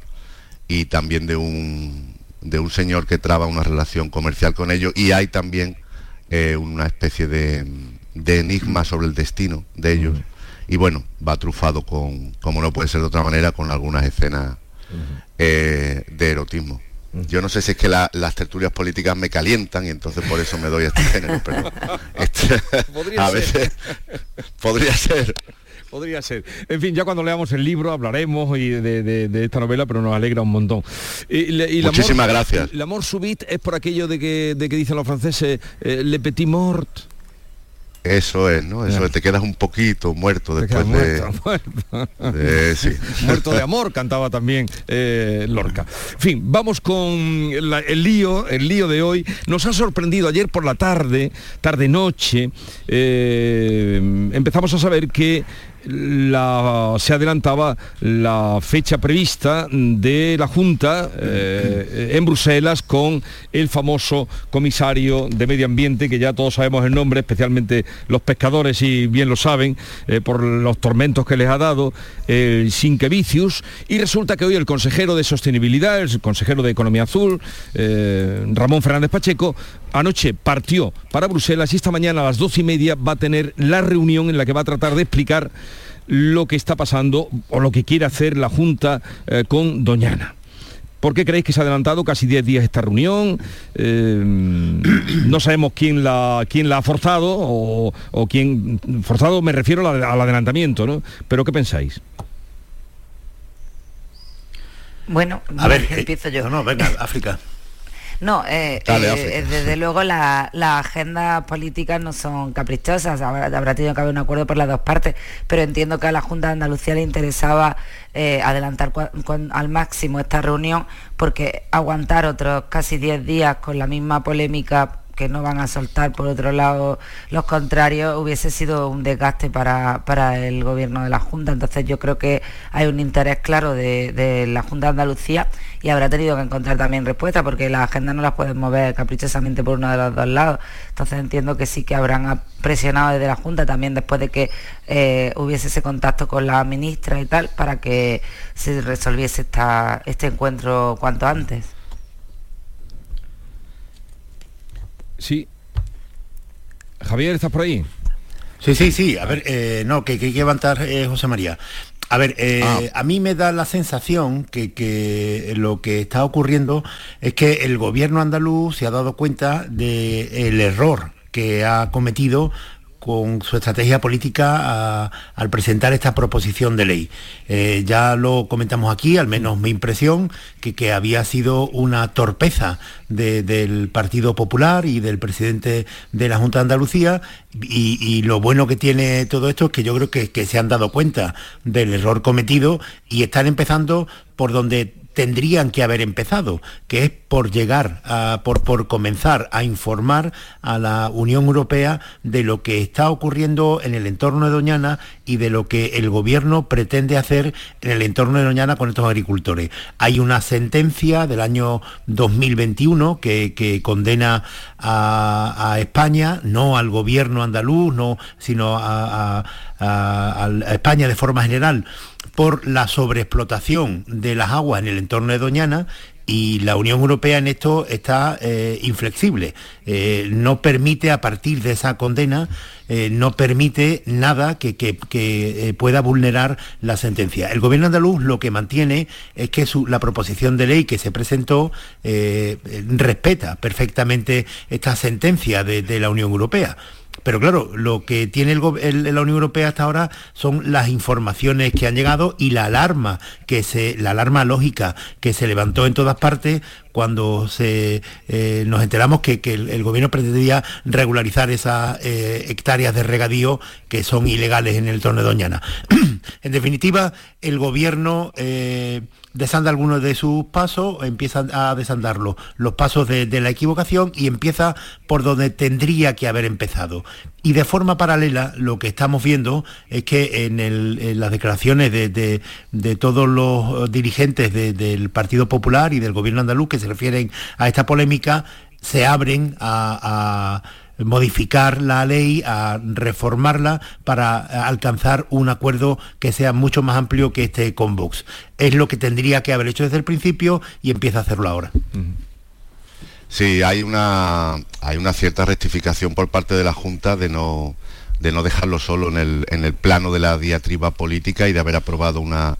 y también de un, de un señor que traba una relación comercial con ellos y hay también eh, una especie de, de enigma sobre el destino de ellos. Y bueno, va trufado con, como no puede ser de otra manera, con algunas escenas de erotismo. Yo no sé si es que la- las tertulias políticas me calientan y entonces por eso me doy a este género, pero este, Podría a ser. veces podría ser. Podría ser. En fin, ya cuando leamos el libro hablaremos y de, de- de esta novela, pero nos alegra un montón. Y, amor- Muchísimas gracias. El amor subit es por aquello de que, de que dicen los franceses, eh, le petit mort. Eso es, ¿no? Eso es, te quedas un poquito muerto después de... muerto, muerto. de- sí. Muerto de amor, cantaba también eh, Lorca. En fin, vamos con la- el lío, el lío de hoy. Nos ha sorprendido ayer por la tarde, tarde-noche, eh, empezamos a saber que la- se adelantaba la fecha prevista de la Junta eh, en Bruselas con el famoso comisario de Medio Ambiente, que ya todos sabemos el nombre, especialmente los pescadores y bien lo saben, eh, por los tormentos que les ha dado, el y resulta que hoy el consejero de Sostenibilidad, el consejero de Economía Azul, eh, Ramón Fernández Pacheco, anoche partió para Bruselas y esta mañana a las doce y media va a tener la reunión en la que va a tratar de explicar lo que está pasando o lo que quiere hacer la Junta eh, con Doñana. ¿Por qué creéis que se ha adelantado casi 10 días esta reunión? Eh, no sabemos quién la, quién la ha forzado o, o quién... Forzado me refiero al, al adelantamiento, ¿no? Pero ¿qué pensáis? Bueno, A ver, eh, empiezo yo. No, venga, África. No, eh, Dale, eh, eh, desde luego la- las agendas políticas no son caprichosas, habrá, habrá tenido que haber un acuerdo por las dos partes, pero entiendo que a la Junta de Andalucía le interesaba eh, adelantar cua- al máximo esta reunión porque aguantar otros casi 10 días con la misma polémica que no van a soltar por otro lado los contrarios hubiese sido un desgaste para, para el gobierno de la Junta. Entonces yo creo que hay un interés claro de, de la Junta de Andalucía y habrá tenido que encontrar también respuesta porque las agendas no las pueden mover caprichosamente por uno de los dos lados. Entonces entiendo que sí que habrán presionado desde la Junta también después de que eh, hubiese ese contacto con la ministra y tal para que se resolviese esta, este encuentro cuanto antes. Sí. Javier, ¿estás por ahí? Sí, sí, sí. A ver, eh, no, que, que hay que levantar eh, José María. A ver, eh, Ah. a mí me da la sensación que, que lo que está ocurriendo es que el gobierno andaluz se ha dado cuenta del error que ha cometido con su estrategia política al presentar esta proposición de ley. Eh, ya lo comentamos aquí, al menos mi impresión, que, que había sido una torpeza del Partido Popular y del presidente de la Junta de Andalucía y, lo bueno que tiene todo esto es que yo creo que, que se han dado cuenta del error cometido y están empezando por donde tendrían que haber empezado, que es por llegar, a, por, por comenzar a informar a la Unión Europea de lo que está ocurriendo en el entorno de Doñana y de lo que el gobierno pretende hacer en el entorno de Doñana con estos agricultores. Hay una sentencia del año 2021 que, condena a, España, no al gobierno andaluz, no, sino a España de forma general, por la sobreexplotación de las aguas en el entorno de Doñana y la Unión Europea en esto está eh, inflexible. Eh, no permite, a partir de esa condena, eh, no permite nada que, pueda vulnerar la sentencia. El gobierno andaluz lo que mantiene es que la proposición de ley que se presentó respeta perfectamente esta sentencia de la Unión Europea. Pero claro, lo que tiene la Unión Europea hasta ahora son las informaciones que han llegado y la alarma que se, la alarma lógica que se levantó en todas partes cuando se, eh, nos enteramos que, el, gobierno pretendía regularizar esas eh, hectáreas de regadío que son ilegales en el entorno de Doñana. en definitiva, el gobierno eh, desanda algunos de sus pasos, empieza a desandarlo, los pasos de, la equivocación y empieza por donde tendría que haber empezado. Y de forma paralela, lo que estamos viendo es que en, las declaraciones de, todos los dirigentes del Partido Popular y del Gobierno andaluz que se refieren a esta polémica, se abren a modificar la ley, a reformarla para alcanzar un acuerdo que sea mucho más amplio que este con Vox. Es lo que tendría que haber hecho desde el principio y empieza a hacerlo ahora. Sí, hay una, hay una cierta rectificación por parte de la Junta de no, de no dejarlo solo en el, en el plano de la diatriba política y de haber aprobado una,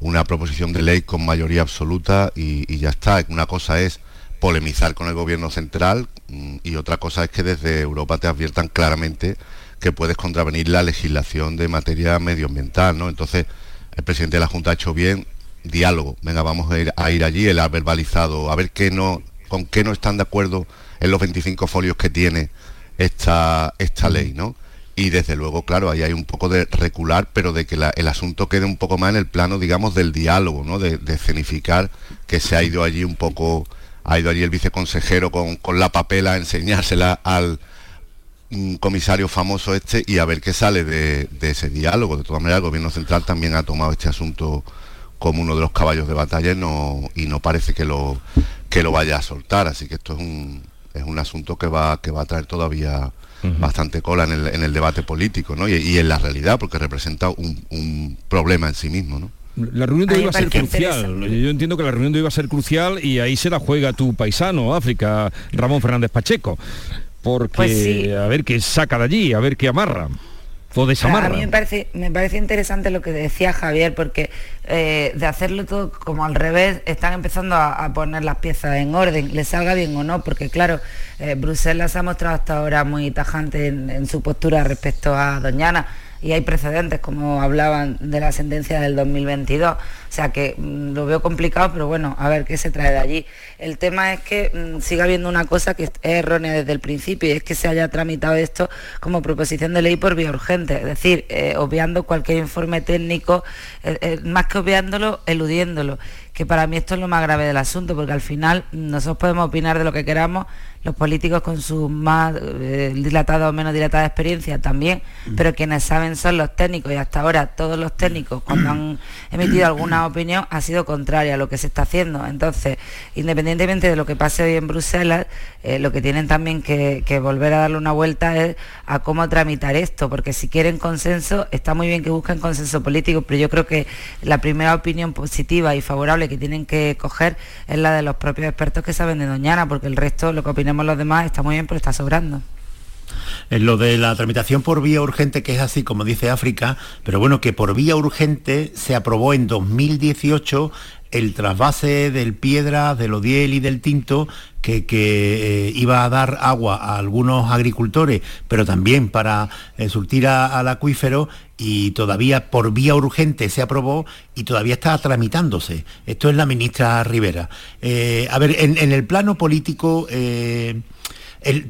una proposición de ley con mayoría absoluta y, y ya está. Una cosa es polemizar con el gobierno central mm, y otra cosa es que desde Europa te adviertan claramente que puedes contravenir la legislación de materia medioambiental, ¿no? Entonces, el presidente de la Junta ha hecho bien diálogo. Venga, vamos a ir, a ir allí, él ha verbalizado, a ver qué no, con qué no están de acuerdo en los 25 folios que tiene esta, esta ley, ¿no? Y desde luego, claro, ahí hay un poco de recular, pero de que el asunto quede un poco más en el plano, digamos, del diálogo, ¿no? De, de escenificar que se ha ido allí un poco ha ido allí el viceconsejero con, la papela a enseñársela al mm, comisario famoso este y a ver qué sale de, ese diálogo. De todas maneras, el gobierno central también ha tomado este asunto como uno de los caballos de batalla y no, y no parece que lo, que lo vaya a soltar. Así que esto es un, es un asunto que va, que va a traer todavía bastante cola en el, en el, debate político ¿no? y, en la realidad, porque representa un, un problema en sí mismo. ¿no? La reunión de hoy va a ser crucial. Yo entiendo que la reunión de hoy va a ser crucial y ahí se la juega tu paisano, África, Ramón Fernández Pacheco. Porque pues a ver qué saca de allí, a ver qué amarra. O desamarra. A mí me parece, me parece interesante lo que decía Javier, porque eh, de hacerlo todo como al revés, están empezando a, poner las piezas en orden, le salga bien o no, porque claro, eh, Bruselas ha mostrado hasta ahora muy tajante en su postura respecto a Doñana y hay precedentes, como hablaban de la sentencia del 2022. O sea que mm, lo veo complicado, pero bueno, a ver qué se trae de allí. El tema es que mm, siga habiendo una cosa que es errónea desde el principio y es que se haya tramitado esto como proposición de ley por vía urgente, es decir, eh, obviando cualquier informe técnico, eh, eh, más que obviándolo, eludiéndolo que para mí esto es lo más grave del asunto, porque al final nosotros podemos opinar de lo que queramos, los políticos con su más eh, dilatada o menos dilatada experiencia también, pero quienes saben son los técnicos y hasta ahora todos los técnicos cuando han emitido alguna opinión ha sido contraria a lo que se está haciendo. Entonces, independientemente de lo que pase hoy en Bruselas, eh, lo que tienen también que, volver a darle una vuelta es a cómo tramitar esto, porque si quieren consenso, está muy bien que busquen consenso político, pero yo creo que la primera opinión positiva y favorable que tienen que coger es la de los propios expertos que saben de Doñana, porque el resto, lo que los demás, está muy bien, pero está sobrando. lo de la tramitación por vía urgente, que es así como dice África, pero bueno, que por vía urgente se aprobó en 2018 el trasvase del Piedra, del Odiel y del Tinto, que, eh, iba a dar agua a algunos agricultores, pero también para eh, surtir al acuífero, y todavía por vía urgente se aprobó y todavía está tramitándose. Esto es la ministra Rivera. Eh, a ver, en, el plano político...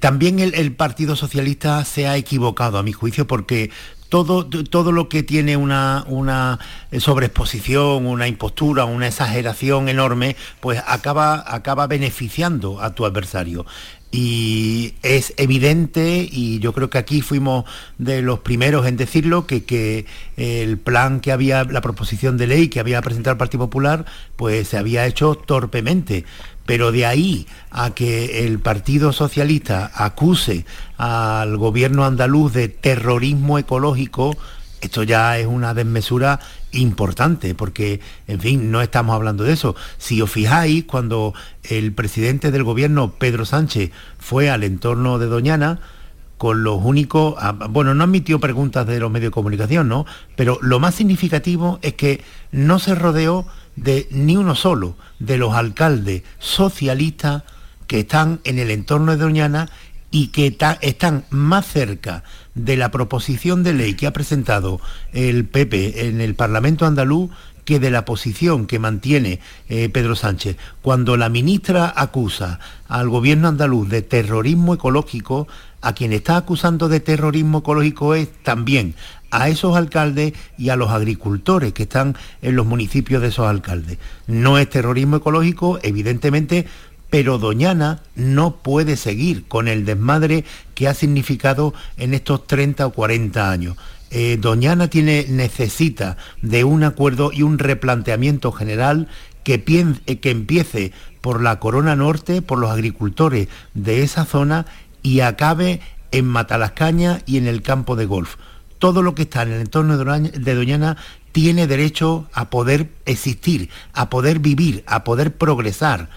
también el, Partido Socialista se ha equivocado, a mi juicio, porque todo, todo lo que tiene una, una sobreexposición, una impostura, una exageración enorme, pues acaba, acaba beneficiando a tu adversario y es evidente, y yo creo que aquí fuimos de los primeros en decirlo, que, que, el plan que había, la proposición de ley que había presentado el Partido Popular, pues se había hecho torpemente. Pero de ahí a que el Partido Socialista acuse al gobierno andaluz de terrorismo ecológico, esto ya es una desmesura importante, porque, en fin, no estamos hablando de eso. Si os fijáis, cuando el presidente del gobierno, Pedro Sánchez, fue al entorno de Doñana, con los únicos, ah, bueno, no admitió preguntas de los medios de comunicación, ¿no? Pero lo más significativo es que no se rodeó de ni uno solo de los alcaldes socialistas que están en el entorno de Doñana y que están más cerca de la proposición de ley que ha presentado el PP en el Parlamento andaluz que de la posición que mantiene eh, Pedro Sánchez. Cuando la ministra acusa al gobierno andaluz de terrorismo ecológico, a quien está acusando de terrorismo ecológico es también a esos alcaldes y a los agricultores que están en los municipios de esos alcaldes. No es terrorismo ecológico, evidentemente, pero Doñana no puede seguir con el desmadre que ha significado en estos 30 o 40 años. Eh, Doñana tiene, necesita de un acuerdo y un replanteamiento general que, eh, que empiece por la Corona Norte, por los agricultores de esa zona y acabe en Matalascaña y en el campo de golf. Todo lo que está en el entorno de Doñana tiene derecho a poder existir, a poder vivir, a poder progresar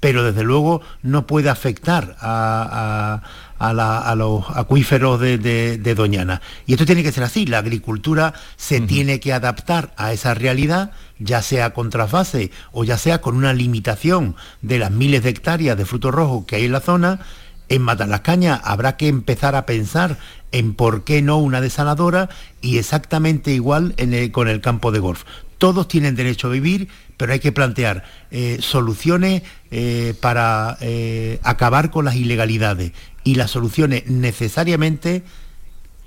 pero desde luego no puede afectar a, los acuíferos de, Doñana. Y esto tiene que ser así, la agricultura se tiene que adaptar a esa realidad, ya sea con trasvase o ya sea con una limitación de las miles de hectáreas de frutos rojos que hay en la zona. En Matalascaña habrá que empezar a pensar en por qué no una desaladora y exactamente igual con el campo de golf. Todos tienen derecho a vivir pero hay que plantear eh, soluciones eh, para eh, acabar con las ilegalidades y las soluciones necesariamente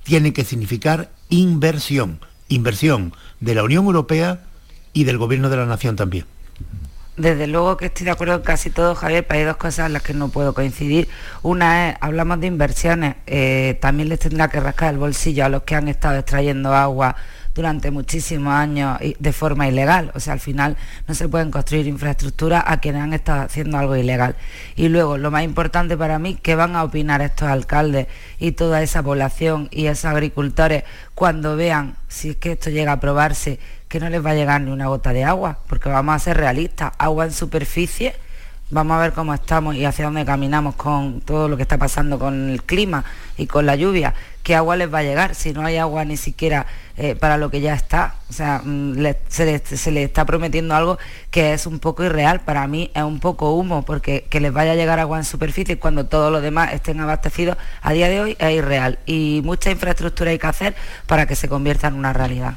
tienen que significar inversión, inversión de la Unión Europea y del Gobierno de la Nación también. Desde luego que estoy de acuerdo en casi todo, Javier, pero hay dos cosas en las que no puedo coincidir. Una es, hablamos de inversiones, también les tendrá que rascar el bolsillo a los que han estado extrayendo agua durante muchísimos años de forma ilegal. O sea, al final no se pueden construir infraestructuras a quienes han estado haciendo algo ilegal. Y luego, lo más importante para mí, ¿qué van a opinar estos alcaldes y toda esa población y esos agricultores cuando vean, si es que esto llega a aprobarse, que no les va a llegar ni una gota de agua? Porque vamos a ser realistas, agua en superficie vamos a ver cómo estamos y hacia dónde caminamos con todo lo que está pasando con el clima y con la lluvia qué agua les va a llegar si no hay agua ni siquiera eh, para lo que ya está. O sea, mm, se, le, está prometiendo algo que es un poco irreal. Para mí es un poco humo, porque que les vaya a llegar agua en superficie cuando todos los demás estén abastecidos a día de hoy es irreal. Y mucha infraestructura hay que hacer para que se convierta en una realidad.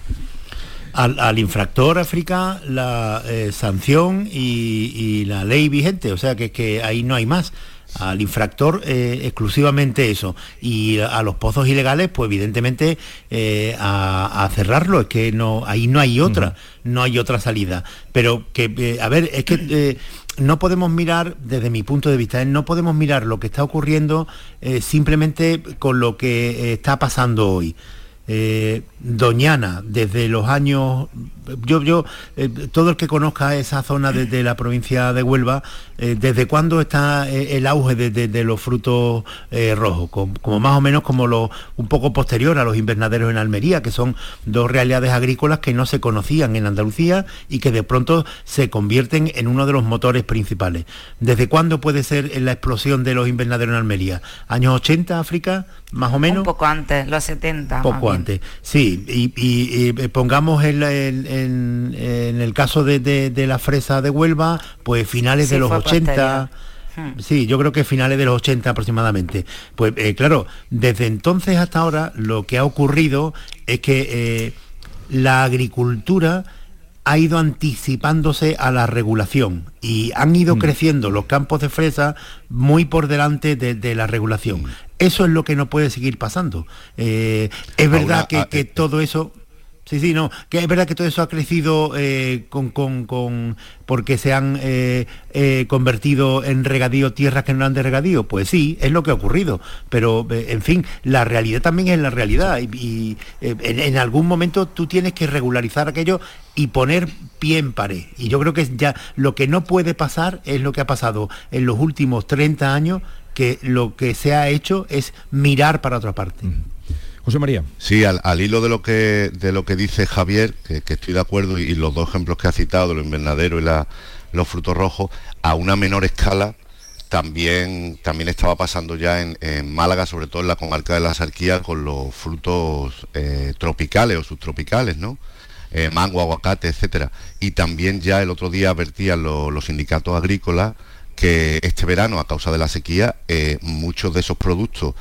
Al, infractor África la eh, sanción y, la ley vigente, o sea que, que ahí no hay más al infractor eh, exclusivamente eso. Y a los pozos ilegales pues evidentemente eh, a, cerrarlo. Es que no ahí no hay otra no hay otra salida. Pero que eh, a ver es que no podemos mirar desde mi punto de vista no podemos mirar lo que está ocurriendo simplemente con lo que está pasando hoy Doñana desde los años yo, yo eh, todo el que conozca esa zona desde la provincia de Huelva, eh, ¿desde cuándo está eh, el auge de, los frutos rojos? Como, más o menos como lo, un poco posterior a los invernaderos en Almería, que son dos realidades agrícolas que no se conocían en Andalucía y que de pronto se convierten en uno de los motores principales. ¿Desde cuándo puede ser la explosión de los invernaderos en Almería? ¿Años 80, África? Más o menos. Un poco antes, los 70. Poco antes, sí. Y, eh, pongamos en, el caso de, la fresa de Huelva, pues finales de los 80. Hmm. Sí, yo creo que finales de los 80 aproximadamente. Pues eh, claro, desde entonces hasta ahora lo que ha ocurrido es que eh, la agricultura ha ido anticipándose a la regulación y han ido mm. creciendo los campos de fresa muy por delante de, la regulación. Mm. Eso es lo que no puede seguir pasando. Eh, es verdad que, que todo eso Sí, sí, no, que es verdad que todo eso ha crecido eh, con, con, porque se han eh, eh, convertido en regadío tierras que no eran de regadío. Pues sí, es lo que ha ocurrido. Pero, en fin, la realidad también es la realidad. Y, en, algún momento tú tienes que regularizar aquello y poner pie en pared. Y yo creo que ya lo que no puede pasar es lo que ha pasado en los últimos 30 años, que lo que se ha hecho es mirar para otra parte. José María. Sí, al, hilo de lo que de lo que dice Javier, que, estoy de acuerdo, y, los dos ejemplos que ha citado, de los invernaderos y los frutos rojos, a una menor escala también, también estaba pasando ya en, Málaga, sobre todo en la comarca de la Sarquía, con los frutos eh, tropicales o subtropicales, ¿no? Eh, mango, aguacate, etcétera. Y también ya el otro día advertían los sindicatos agrícolas que este verano, a causa de la sequía, eh, muchos de esos productos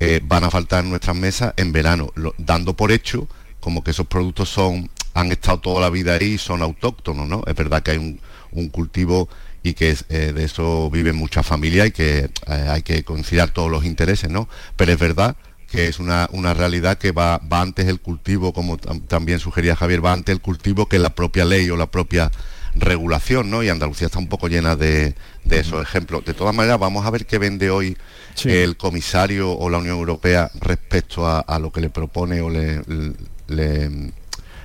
eh, van a faltar en nuestras mesas en verano, dando por hecho como que esos productos son han estado toda la vida ahí son autóctonos, ¿no? Es verdad que hay un, cultivo y que eh, de eso viven muchas familias y que eh, hay que conciliar todos los intereses, ¿no? Pero es verdad que es una, realidad que va, va, antes el cultivo, como también sugería Javier, va antes el cultivo que la propia ley o la propia regulación, ¿no? Y Andalucía está un poco llena de, esos ejemplos. De todas maneras, vamos a ver qué vende hoy el comisario o la Unión Europea respecto a, lo que le propone o le,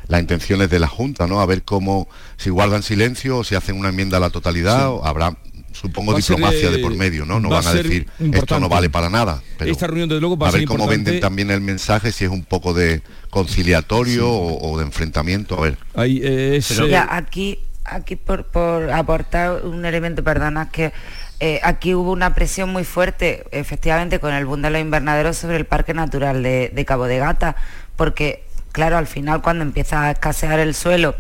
las intenciones de la Junta, ¿no? A ver cómo, si guardan silencio o si hacen una enmienda a la totalidad, o habrá supongo diplomacia de por eh, medio, ¿no? No van a decir esto no vale para nada. Pero Esta reunión de luego va a, ver cómo venden también el mensaje, si es un poco de conciliatorio o, de enfrentamiento. A ver. Ahí ya, aquí aquí por, aportar un elemento, perdona, que eh, aquí hubo una presión muy fuerte, efectivamente, con el boom de los invernaderos sobre el Parque Natural de, Cabo de Gata, porque, claro, al final cuando empieza a escasear el suelo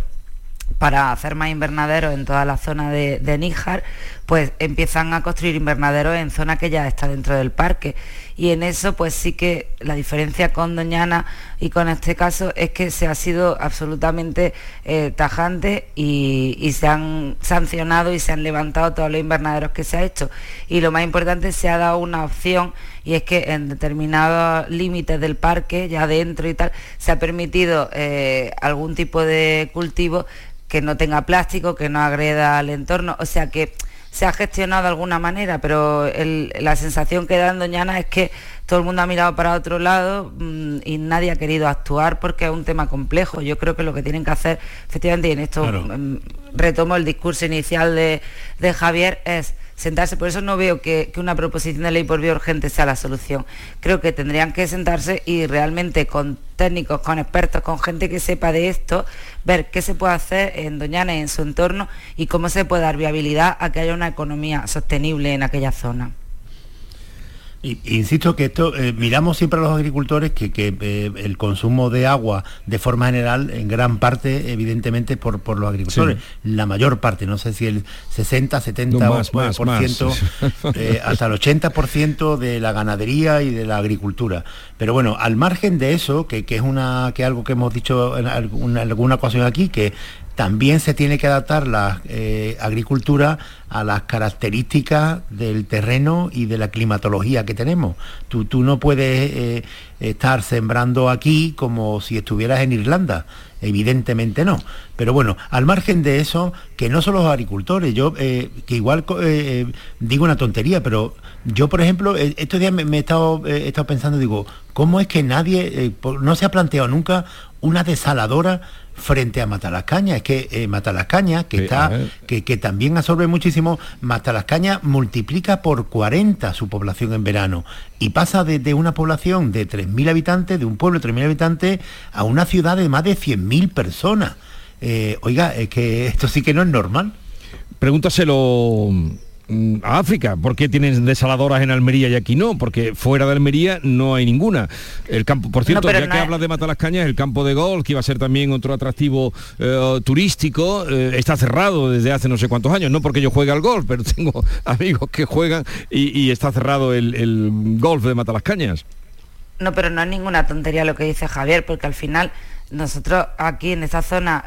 para hacer más invernaderos en toda la zona de, de Níjar, pues empiezan a construir invernaderos en zona que ya está dentro del parque y en eso pues sí que la diferencia con Doñana y con este caso es que se ha sido absolutamente eh, tajante y, se han sancionado y se han levantado todos los invernaderos que se ha hecho. Y lo más importante se ha dado una opción y es que en determinados límites del parque ya dentro y tal se ha permitido eh, algún tipo de cultivo que no tenga plástico, que no agreda al entorno, o sea que se ha gestionado de alguna manera, pero la sensación que da en Doñana es que todo el mundo ha mirado para otro lado mm, y nadie ha querido actuar porque es un tema complejo. Yo creo que lo que tienen que hacer, efectivamente, y en esto mm, retomo el discurso inicial de, de Javier, es sentarse. Por eso no veo que, una proposición de ley por vía urgente sea la solución. Creo que tendrían que sentarse y realmente con técnicos, con expertos, con gente que sepa de esto, ver qué se puede hacer en Doñana y en su entorno y cómo se puede dar viabilidad a que haya una economía sostenible en aquella zona insisto que esto, eh, miramos siempre a los agricultores que, eh, el consumo de agua de forma general, en gran parte, evidentemente, por, por los agricultores. La mayor parte, no sé si el 60, 70 por ciento, eh, hasta el 80% de la ganadería y de la agricultura. Pero bueno, al margen de eso, que, es una que algo que hemos dicho en alguna ocasión aquí, que también se tiene que adaptar la eh, agricultura a las características del terreno y de la climatología que tenemos. Tú, no puedes eh, estar sembrando aquí como si estuvieras en Irlanda. Evidentemente no. Pero bueno, al margen de eso, que no son los agricultores, yo eh, que igual digo una tontería, pero yo, por ejemplo, estos días me, he, estado, he, estado, pensando, digo, ¿cómo es que nadie, no se ha planteado nunca una desaladora frente a Matalascaña. Es que eh, Matalascaña, que, está, que, que, también absorbe muchísimo, Matalascaña multiplica por 40 su población en verano y pasa de, una población de 3.000 habitantes, de un pueblo de 3.000 habitantes, a una ciudad de más de 100.000 personas. Eh, oiga, es que esto sí que no es normal. Pregúntaselo a África. ¿Por qué tienen desaladoras en Almería y aquí no? Porque fuera de Almería no hay ninguna. El campo, por cierto, ya que hablas de Matalascañas, el campo de golf, que iba a ser también otro atractivo eh, turístico, eh, está cerrado desde hace no sé cuántos años. No porque yo juegue al golf, pero tengo amigos que juegan y, está cerrado el, el golf de Matalascañas. No, pero no es ninguna tontería lo que dice Javier, porque al final nosotros aquí en esta zona,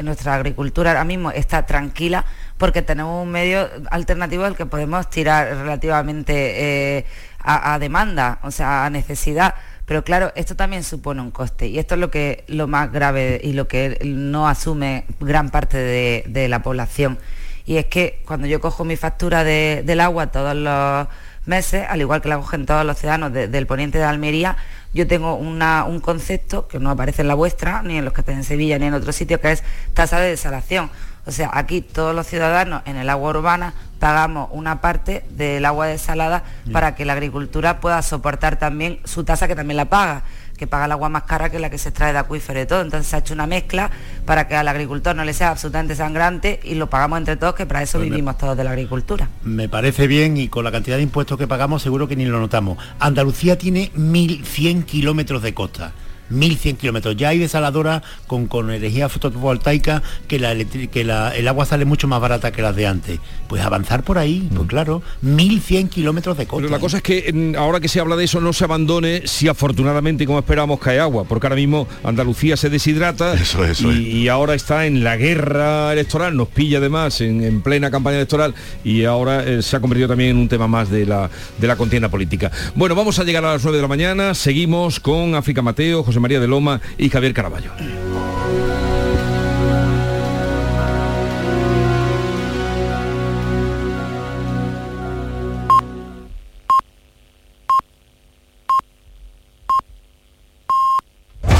nuestra agricultura ahora mismo está tranquila porque tenemos un medio alternativo al que podemos tirar relativamente eh, a, demanda, o sea, a necesidad. Pero claro, esto también supone un coste y esto es lo que lo más grave y lo que no asume gran parte de, la población. Y es que cuando yo cojo mi factura del agua todos los meses, al igual que la cogen todos los ciudadanos del poniente de Almería, yo tengo un concepto que no aparece en la vuestra, ni en los que estén en Sevilla, ni en otro sitio, que es tasa de desalación. O sea, aquí todos los ciudadanos en el agua urbana pagamos una parte del agua desalada para que la agricultura pueda soportar también su tasa que también la paga que paga el agua más cara que la que se extrae de acuífero y todo. Entonces se ha hecho una mezcla para que al agricultor no le sea absolutamente sangrante y lo pagamos entre todos, que para eso pues vivimos todos de la agricultura. Me parece bien y con la cantidad de impuestos que pagamos seguro que ni lo notamos. Andalucía tiene 1.100 kilómetros de costa. 1.100 kilómetros. Ya hay desaladoras con, con energía fotovoltaica que, la, que el agua sale mucho más barata que las de antes. Pues avanzar por ahí, pues mm. claro, 1.100 kilómetros de costa. Pero la cosa es que ahora que se habla de eso no se abandone si afortunadamente, como esperamos, cae agua, porque ahora mismo Andalucía se deshidrata y, ahora está en la guerra electoral, nos pilla además en, plena campaña electoral y ahora eh, se ha convertido también en un tema más de la, de la contienda política. Bueno, vamos a llegar a las 9 de la mañana, seguimos con África Mateo, María de Loma y Javier Caraballo.